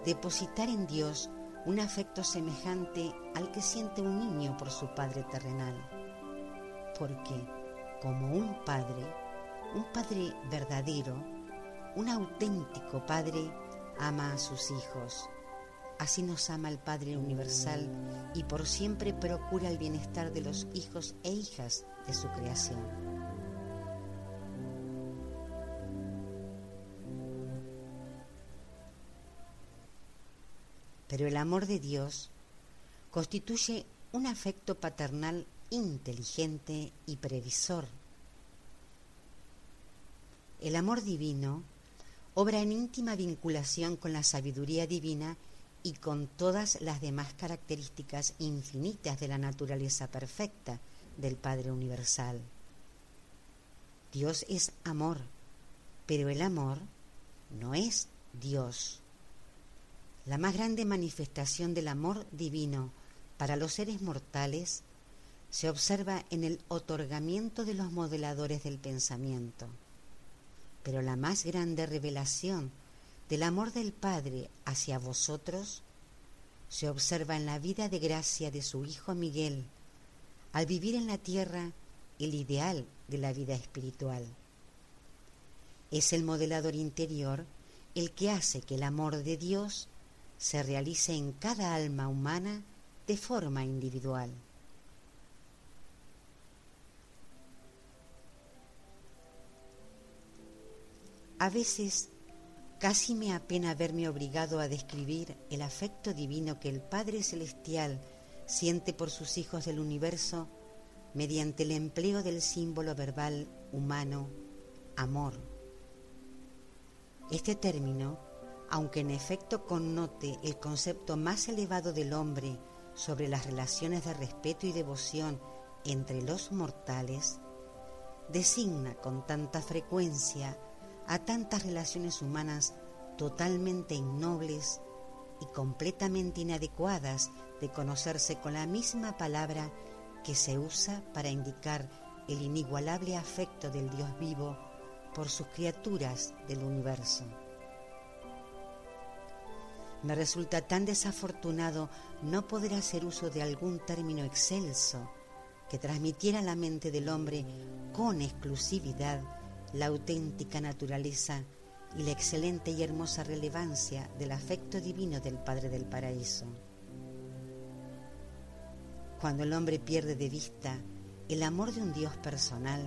Depositar en Dios un afecto semejante al que siente un niño por su padre terrenal. Porque, como un padre, un padre verdadero, un auténtico padre, ama a sus hijos Así nos ama el Padre Universal y por siempre procura el bienestar de los hijos e hijas de su creación. Pero el amor de Dios constituye un afecto paternal inteligente y previsor. El amor divino obra en íntima vinculación con la sabiduría divina y con todas las demás características infinitas de la naturaleza perfecta del Padre Universal. Dios es amor, pero el amor no es Dios. La más grande manifestación del amor divino para los seres mortales se observa en el otorgamiento de los modeladores del pensamiento. Pero la más grande revelación del amor del Padre hacia vosotros se observa en la vida de gracia de su Hijo Miguel, al vivir en la tierra el ideal de la vida espiritual. Es el modelador interior el que hace que el amor de Dios se realice en cada alma humana de forma individual. A veces Casi me apena verme obligado a describir el afecto divino que el Padre Celestial siente por sus hijos del universo mediante el empleo del símbolo verbal humano amor. Este término, aunque en efecto connote el concepto más elevado del hombre sobre las relaciones de respeto y devoción entre los mortales, designa con tanta frecuencia a tantas relaciones humanas totalmente innobles y completamente inadecuadas de conocerse con la misma palabra que se usa para indicar el inigualable afecto del Dios vivo por sus criaturas del universo. Me resulta tan desafortunado no poder hacer uso de algún término excelso que transmitiera a la mente del hombre con exclusividad la auténtica naturaleza y la excelente y hermosa relevancia del afecto divino del Padre del Paraíso. Cuando el hombre pierde de vista el amor de un Dios personal,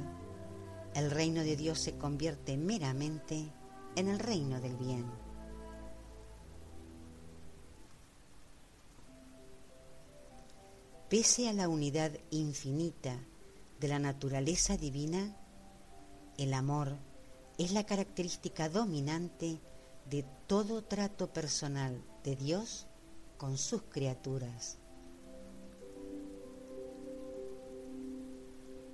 el reino de Dios se convierte meramente en el reino del bien. Pese a la unidad infinita de la naturaleza divina, el amor es la característica dominante de todo trato personal de Dios con sus criaturas.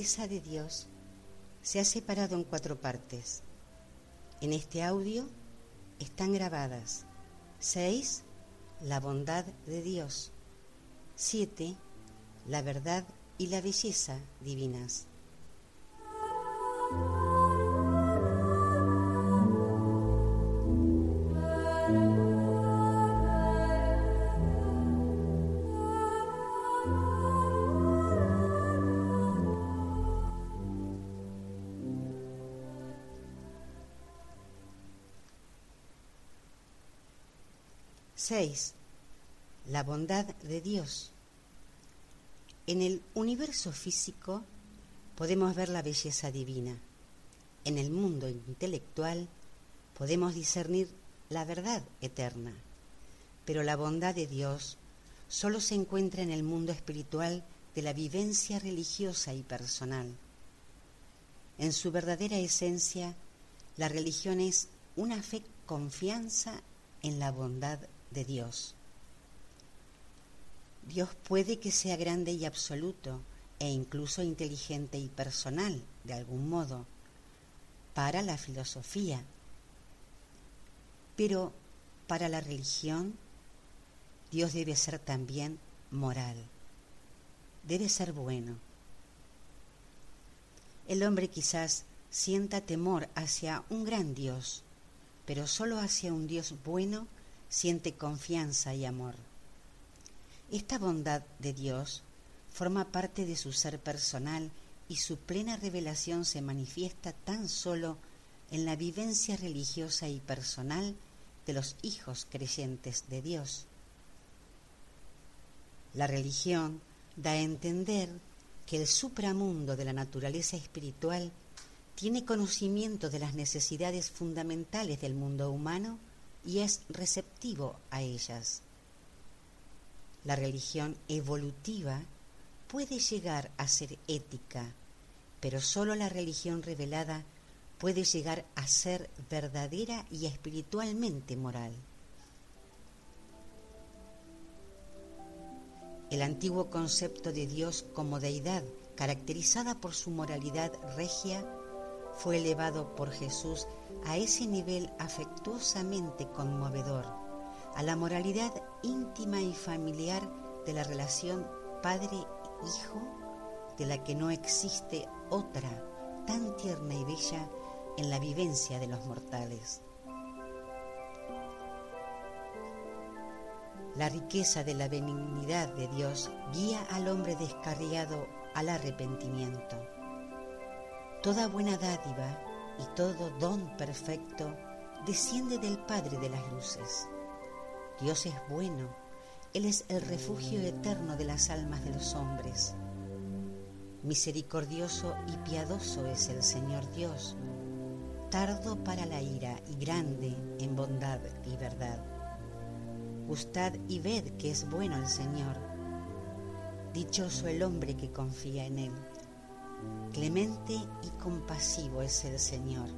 Naturaleza de Dios, se ha separado en cuatro partes. En este audio están grabadas 6. La bondad de Dios. 7. La verdad y la belleza divinas. 6. La bondad de Dios. En el universo físico podemos ver la belleza divina. En el mundo intelectual podemos discernir la verdad eterna. Pero la bondad de Dios solo se encuentra en el mundo espiritual de la vivencia religiosa y personal. En su verdadera esencia, la religión es una fe confianza en la bondad de Dios. Dios puede que sea grande y absoluto e incluso inteligente y personal, de algún modo, para la filosofía. Pero para la religión, Dios debe ser también moral, debe ser bueno. El hombre quizás sienta temor hacia un gran Dios, pero solo hacia un Dios bueno siente confianza y amor. Esta bondad de Dios forma parte de su ser personal y su plena revelación se manifiesta tan solo en la vivencia religiosa y personal de los hijos creyentes de Dios. La religión da a entender que el supramundo de la naturaleza espiritual tiene conocimiento de las necesidades fundamentales del mundo humano y es receptivo a ellas. La religión evolutiva puede llegar a ser ética, pero sólo la religión revelada puede llegar a ser verdadera y espiritualmente moral. El antiguo concepto de Dios como deidad, caracterizada por su moralidad regia, fue elevado por Jesús a ese nivel afectuosamente conmovedor, a la moralidad íntima y familiar de la relación padre-hijo, de la que no existe otra tan tierna y bella en la vivencia de los mortales. La riqueza de la benignidad de Dios guía al hombre descarriado al arrepentimiento. Toda buena dádiva y todo don perfecto desciende del Padre de las Luces. Dios es bueno, Él es el refugio eterno de las almas de los hombres. Misericordioso y piadoso es el Señor Dios, tardo para la ira y grande en bondad y verdad. Gustad y ved que es bueno el Señor. Dichoso el hombre que confía en Él. Clemente y compasivo es el Señor.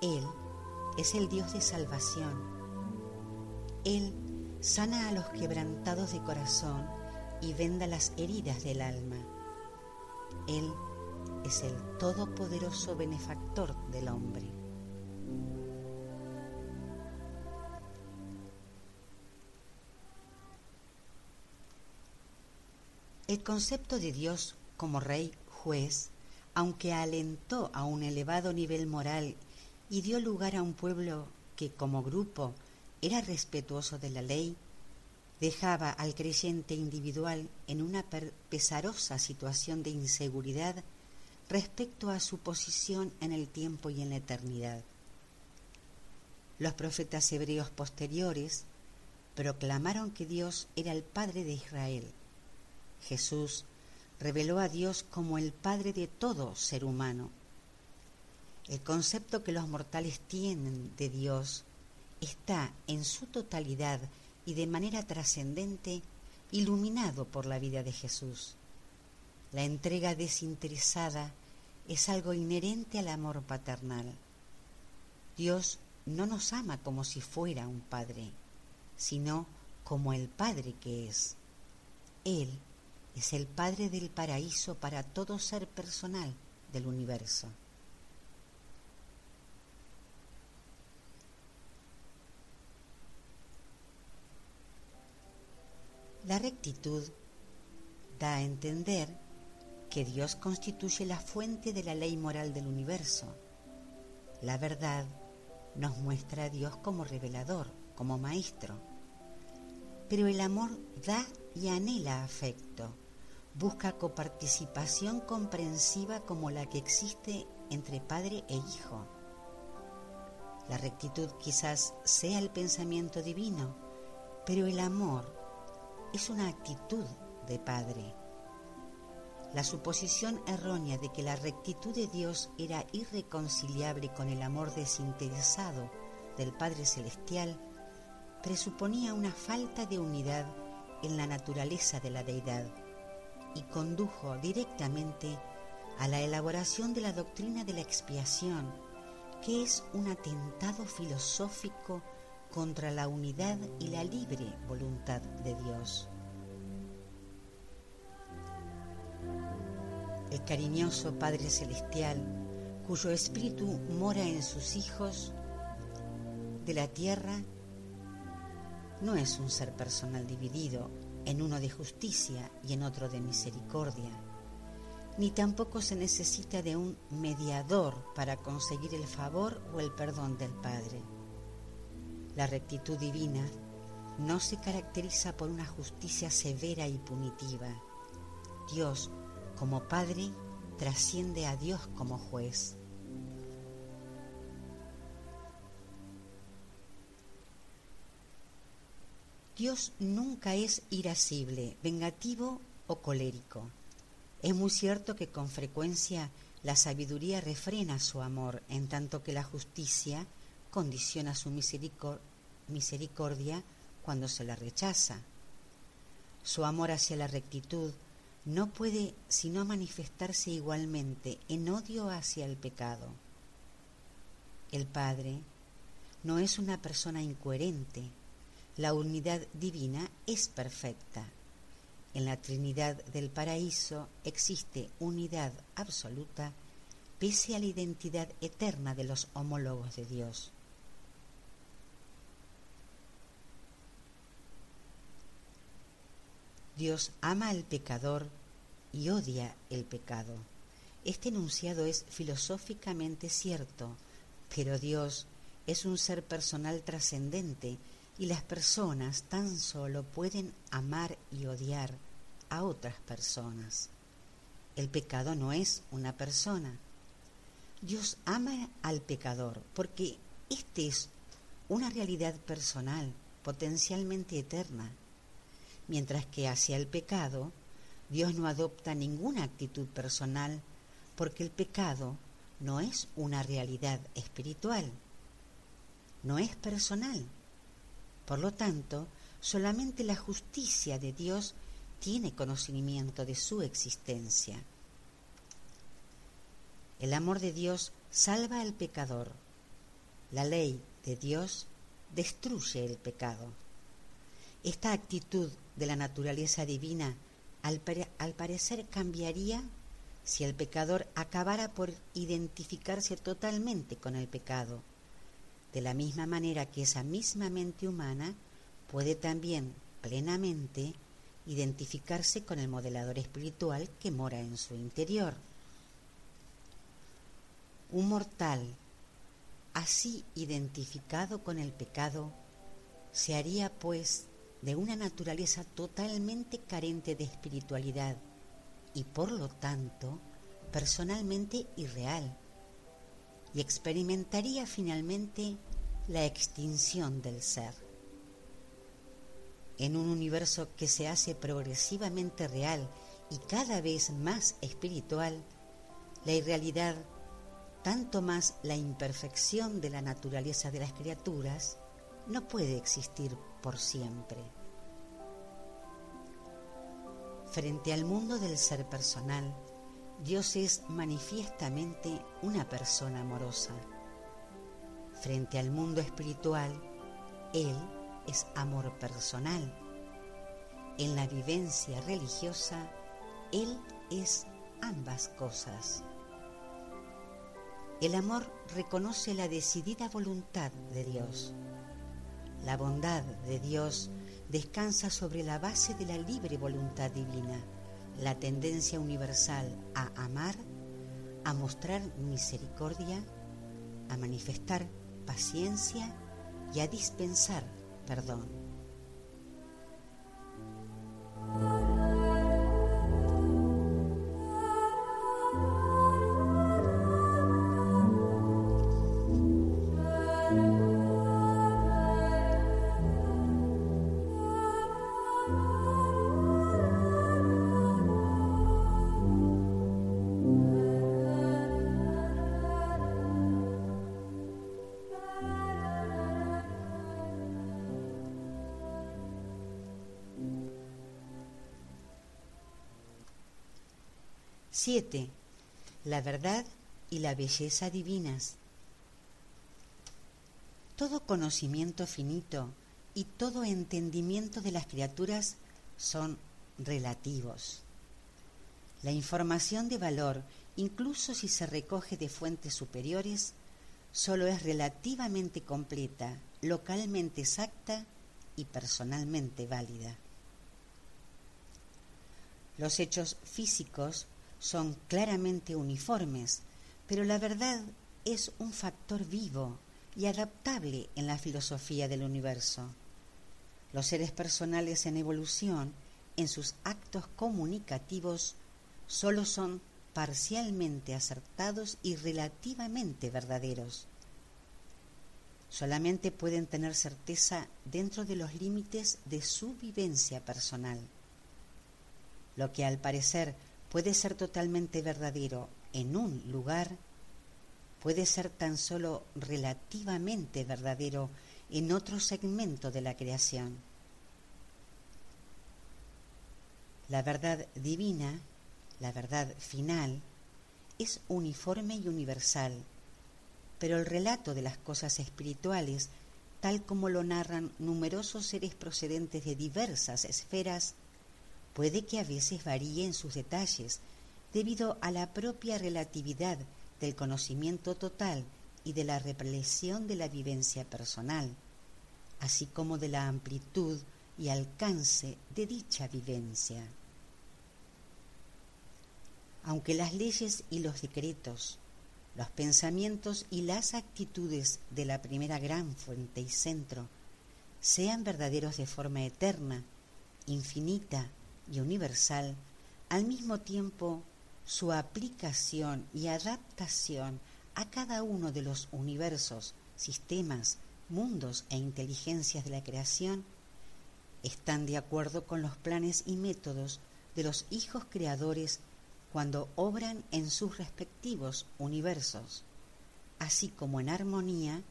Él es el Dios de salvación. Él sana a los quebrantados de corazón y venda las heridas del alma. Él es el todopoderoso benefactor del hombre. El concepto de Dios como rey juez, aunque alentó a un elevado nivel moral y dio lugar a un pueblo que como grupo era respetuoso de la ley, dejaba al creyente individual en una pesarosa situación de inseguridad respecto a su posición en el tiempo y en la eternidad. Los profetas hebreos posteriores proclamaron que Dios era el Padre de Israel. Jesús reveló a Dios como el Padre de todo ser humano. El concepto que los mortales tienen de Dios está en su totalidad y de manera trascendente iluminado por la vida de Jesús. La entrega desinteresada es algo inherente al amor paternal. Dios no nos ama como si fuera un padre, sino como el Padre que es. Él es el Padre del paraíso para todo ser personal del universo. La rectitud da a entender que Dios constituye la fuente de la ley moral del universo. La verdad nos muestra a Dios como revelador, como maestro. Pero el amor da y anhela afecto, busca coparticipación comprensiva como la que existe entre padre e hijo. La rectitud quizás sea el pensamiento divino, pero el amor es una actitud de padre. La suposición errónea de que la rectitud de Dios era irreconciliable con el amor desinteresado del Padre Celestial presuponía una falta de unidad en la naturaleza de la deidad y condujo directamente a la elaboración de la doctrina de la expiación, que es un atentado filosófico contra la unidad y la libre voluntad de Dios. El cariñoso Padre Celestial, cuyo espíritu mora en sus hijos de la tierra, no es un ser personal dividido en uno de justicia y en otro de misericordia, ni tampoco se necesita de un mediador para conseguir el favor o el perdón del Padre. La rectitud divina no se caracteriza por una justicia severa y punitiva. Dios, como Padre, trasciende a Dios como juez. Dios nunca es irascible, vengativo o colérico. Es muy cierto que con frecuencia la sabiduría refrena su amor, en tanto que la justicia condiciona su misericordia cuando se la rechaza. Su amor hacia la rectitud no puede sino manifestarse igualmente en odio hacia el pecado. El Padre no es una persona incoherente, la unidad divina es perfecta. En la Trinidad del Paraíso existe unidad absoluta pese a la identidad eterna de los homólogos de Dios. Dios ama al pecador y odia el pecado. Este enunciado es filosóficamente cierto, pero Dios es un ser personal trascendente y las personas tan solo pueden amar y odiar a otras personas. El pecado no es una persona. Dios ama al pecador porque este es una realidad personal, potencialmente eterna mientras que hacia el pecado Dios no adopta ninguna actitud personal porque el pecado no es una realidad espiritual, no es personal. Por lo tanto, solamente la justicia de Dios tiene conocimiento de su existencia. El amor de Dios salva al pecador. La ley de Dios destruye el pecado. Esta actitud de la naturaleza divina al, parecer cambiaría si el pecador acabara por identificarse totalmente con el pecado, de la misma manera que esa misma mente humana puede también plenamente identificarse con el modelador espiritual que mora en su interior. Un mortal así identificado con el pecado se haría pues de una naturaleza totalmente carente de espiritualidad y por lo tanto personalmente irreal y experimentaría finalmente la extinción del ser. En un universo que se hace progresivamente real y cada vez más espiritual, la irrealidad, tanto más la imperfección de la naturaleza de las criaturas, no puede existir por siempre. Frente al mundo del ser personal, Dios es manifiestamente una persona amorosa. Frente al mundo espiritual, Él es amor personal. En la vivencia religiosa, Él es ambas cosas. El amor reconoce la decidida voluntad de Dios. La bondad de Dios descansa sobre la base de la libre voluntad divina, la tendencia universal a amar, a mostrar misericordia, a manifestar paciencia y a dispensar perdón. Siete, La verdad y la belleza divinas. Todo conocimiento finito y todo entendimiento de las criaturas son relativos. La información de valor, incluso si se recoge de fuentes superiores, solo es relativamente completa, localmente exacta y personalmente válida. Los hechos físicos son claramente uniformes, pero la verdad es un factor vivo y adaptable en la filosofía del universo. Los seres personales en evolución, en sus actos comunicativos, solo son parcialmente acertados y relativamente verdaderos. Solamente pueden tener certeza dentro de los límites de su vivencia personal. Lo que al parecer puede ser totalmente verdadero en un lugar, puede ser tan solo relativamente verdadero en otro segmento de la creación. La verdad divina, la verdad final, es uniforme y universal, pero el relato de las cosas espirituales, tal como lo narran numerosos seres procedentes de diversas esferas, puede que a veces varíe en sus detalles debido a la propia relatividad del conocimiento total y de la represión de la vivencia personal, así como de la amplitud y alcance de dicha vivencia. Aunque las leyes y los decretos, los pensamientos y las actitudes de la primera gran fuente y centro sean verdaderos de forma eterna, infinita y universal, al mismo tiempo su aplicación y adaptación a cada uno de los universos, sistemas, mundos e inteligencias de la creación, están de acuerdo con los planes y métodos de los hijos creadores cuando obran en sus respectivos universos, así como en armonía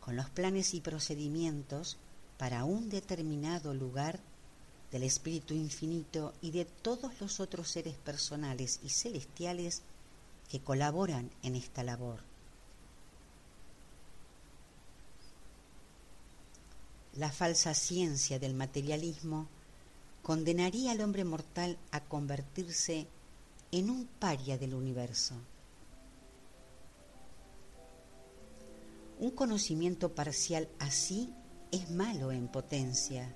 con los planes y procedimientos para un determinado lugar del Espíritu Infinito y de todos los otros seres personales y celestiales que colaboran en esta labor. La falsa ciencia del materialismo condenaría al hombre mortal a convertirse en un paria del universo. Un conocimiento parcial así es malo en potencia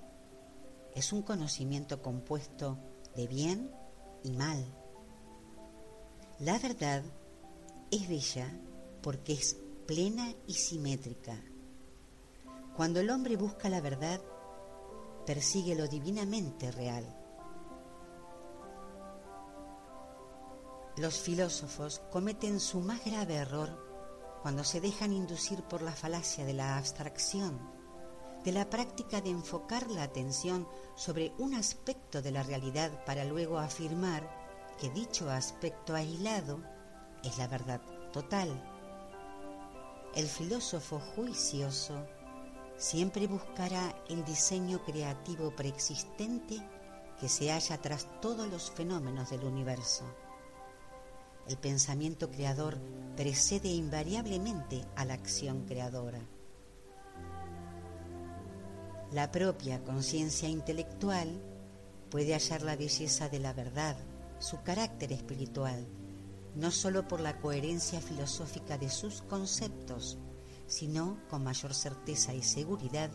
es un conocimiento compuesto de bien y mal. La verdad es bella porque es plena y simétrica. Cuando el hombre busca la verdad, persigue lo divinamente real. Los filósofos cometen su más grave error cuando se dejan inducir por la falacia de la abstracción, de la práctica de enfocar la atención sobre un aspecto de la realidad para luego afirmar que dicho aspecto aislado es la verdad total. El filósofo juicioso siempre buscará el diseño creativo preexistente que se halla tras todos los fenómenos del universo. El pensamiento creador precede invariablemente a la acción creadora. La propia conciencia intelectual puede hallar la belleza de la verdad, su carácter espiritual, no sólo por la coherencia filosófica de sus conceptos, sino con mayor certeza y seguridad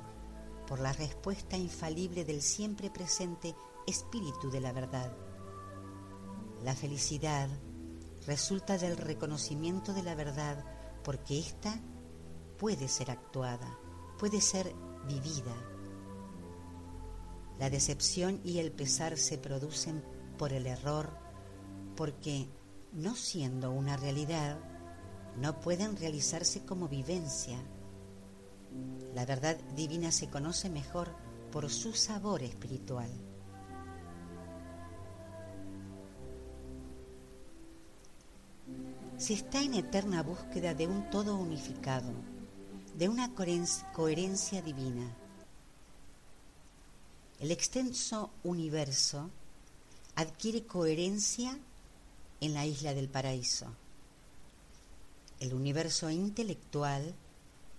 por la respuesta infalible del siempre presente espíritu de la verdad. La felicidad resulta del reconocimiento de la verdad porque ésta puede ser actuada, puede ser vivida. La decepción y el pesar se producen por el error porque, no siendo una realidad, no pueden realizarse como vivencia. La verdad divina se conoce mejor por su sabor espiritual. Se está en eterna búsqueda de un todo unificado, de una coherencia divina. El extenso universo adquiere coherencia en la isla del paraíso. El universo intelectual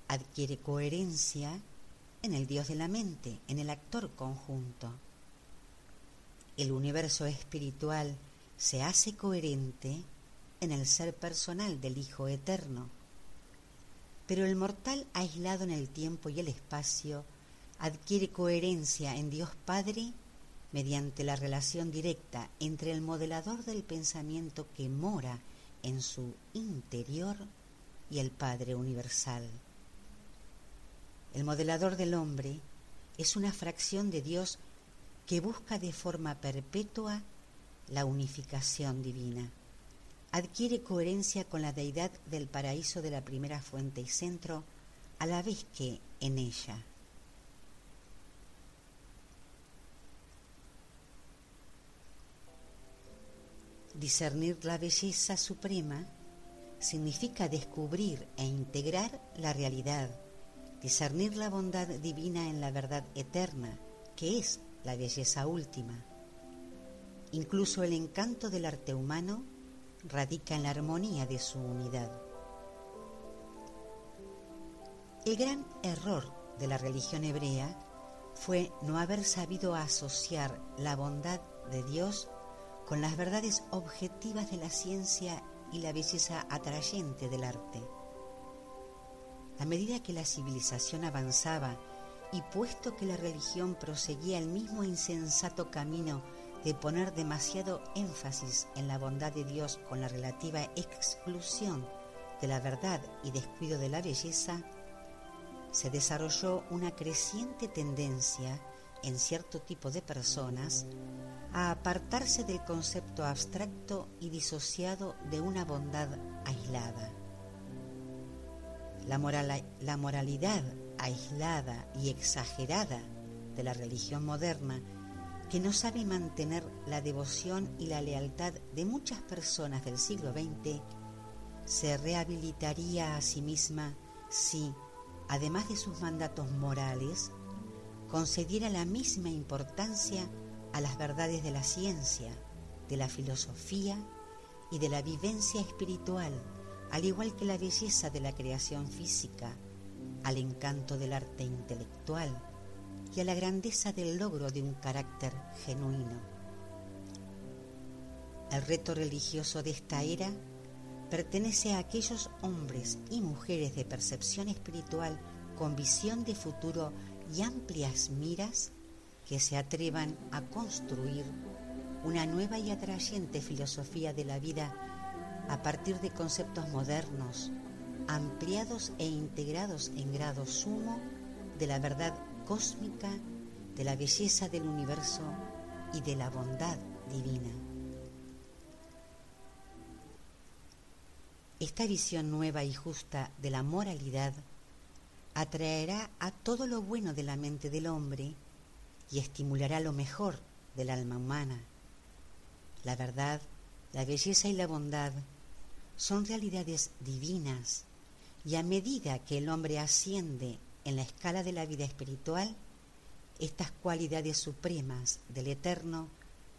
adquiere coherencia en el Dios de la mente, en el actor conjunto. El universo espiritual se hace coherente en el ser personal del Hijo Eterno. Pero el mortal aislado en el tiempo y el espacio adquiere coherencia en Dios Padre mediante la relación directa entre el modelador del pensamiento que mora en su interior y el Padre Universal. El modelador del hombre es una fracción de Dios que busca de forma perpetua la unificación divina. Adquiere coherencia con la deidad del paraíso de la primera fuente y centro, a la vez que en ella. Discernir la belleza suprema significa descubrir e integrar la realidad, discernir la bondad divina en la verdad eterna, que es la belleza última. Incluso el encanto del arte humano radica en la armonía de su unidad. El gran error de la religión hebrea fue no haber sabido asociar la bondad de Dios con las verdades objetivas de la ciencia y la belleza atrayente del arte. A medida que la civilización avanzaba y puesto que la religión proseguía el mismo insensato camino de poner demasiado énfasis en la bondad de Dios con la relativa exclusión de la verdad y descuido de la belleza, se desarrolló una creciente tendencia en cierto tipo de personas a apartarse del concepto abstracto y disociado de una bondad aislada. La, la moralidad aislada y exagerada de la religión moderna, que no sabe mantener la devoción y la lealtad de muchas personas del siglo XX, se rehabilitaría a sí misma si, además de sus mandatos morales, concediera la misma importancia a las verdades de la ciencia, de la filosofía y de la vivencia espiritual, al igual que la belleza de la creación física, al encanto del arte intelectual y a la grandeza del logro de un carácter genuino. El reto religioso de esta era pertenece a aquellos hombres y mujeres de percepción espiritual con visión de futuro y amplias miras que se atrevan a construir una nueva y atrayente filosofía de la vida a partir de conceptos modernos, ampliados e integrados en grado sumo de la verdad cósmica, de la belleza del universo y de la bondad divina. Esta visión nueva y justa de la moralidad atraerá a todo lo bueno de la mente del hombre y estimulará lo mejor del alma humana. La verdad, la belleza y la bondad son realidades divinas y a medida que el hombre asciende en la escala de la vida espiritual, estas cualidades supremas del Eterno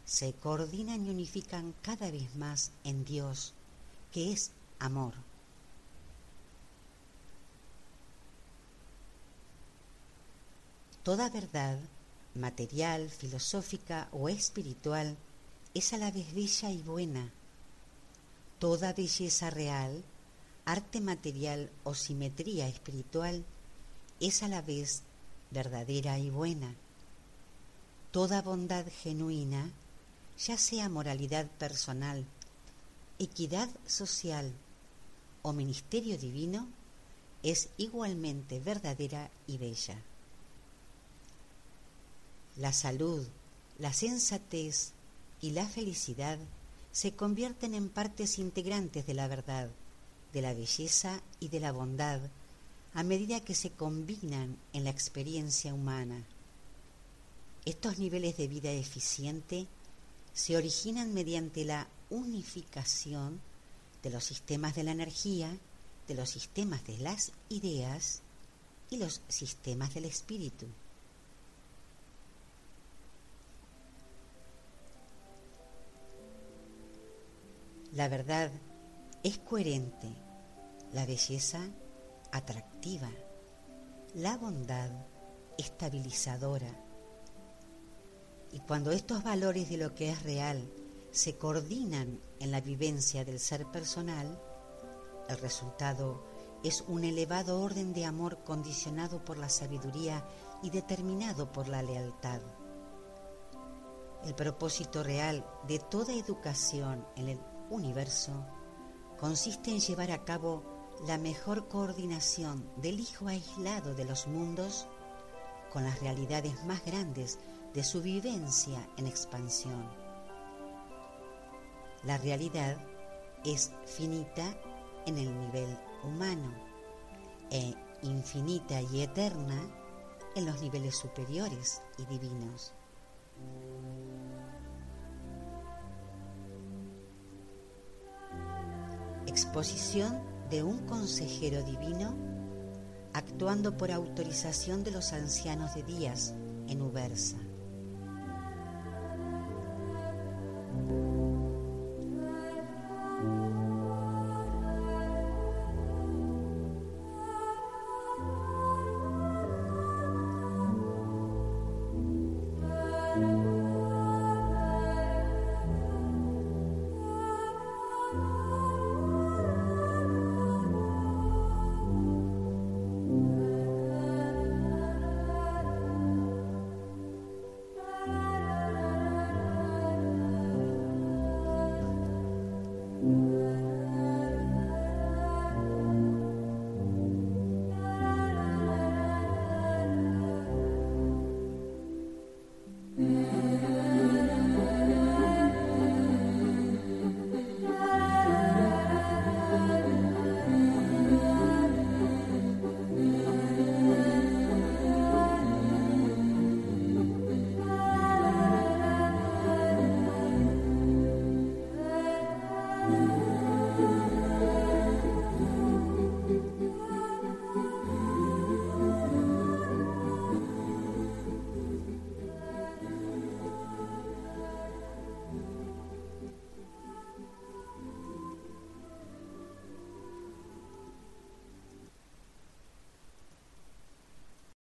se coordinan y unifican cada vez más en Dios, que es amor. Toda verdad, material, filosófica o espiritual, es a la vez bella y buena. Toda belleza real, arte material o simetría espiritual es a la vez verdadera y buena. Toda bondad genuina, ya sea moralidad personal, equidad social o ministerio divino, es igualmente verdadera y bella. La salud, la sensatez y la felicidad se convierten en partes integrantes de la verdad, de la belleza y de la bondad a medida que se combinan en la experiencia humana. Estos niveles de vida eficiente se originan mediante la unificación de los sistemas de la energía, de los sistemas de las ideas y los sistemas del espíritu. La verdad es coherente, la belleza atractiva, la bondad estabilizadora. Y cuando estos valores de lo que es real se coordinan en la vivencia del ser personal, el resultado es un elevado orden de amor condicionado por la sabiduría y determinado por la lealtad. El propósito real de toda educación en el universo consiste en llevar a cabo la mejor coordinación del hijo aislado de los mundos con las realidades más grandes de su vivencia en expansión. La realidad es finita en el nivel humano e infinita y eterna en los niveles superiores y divinos. Exposición de un consejero divino actuando por autorización de los ancianos de Días en Ubersa.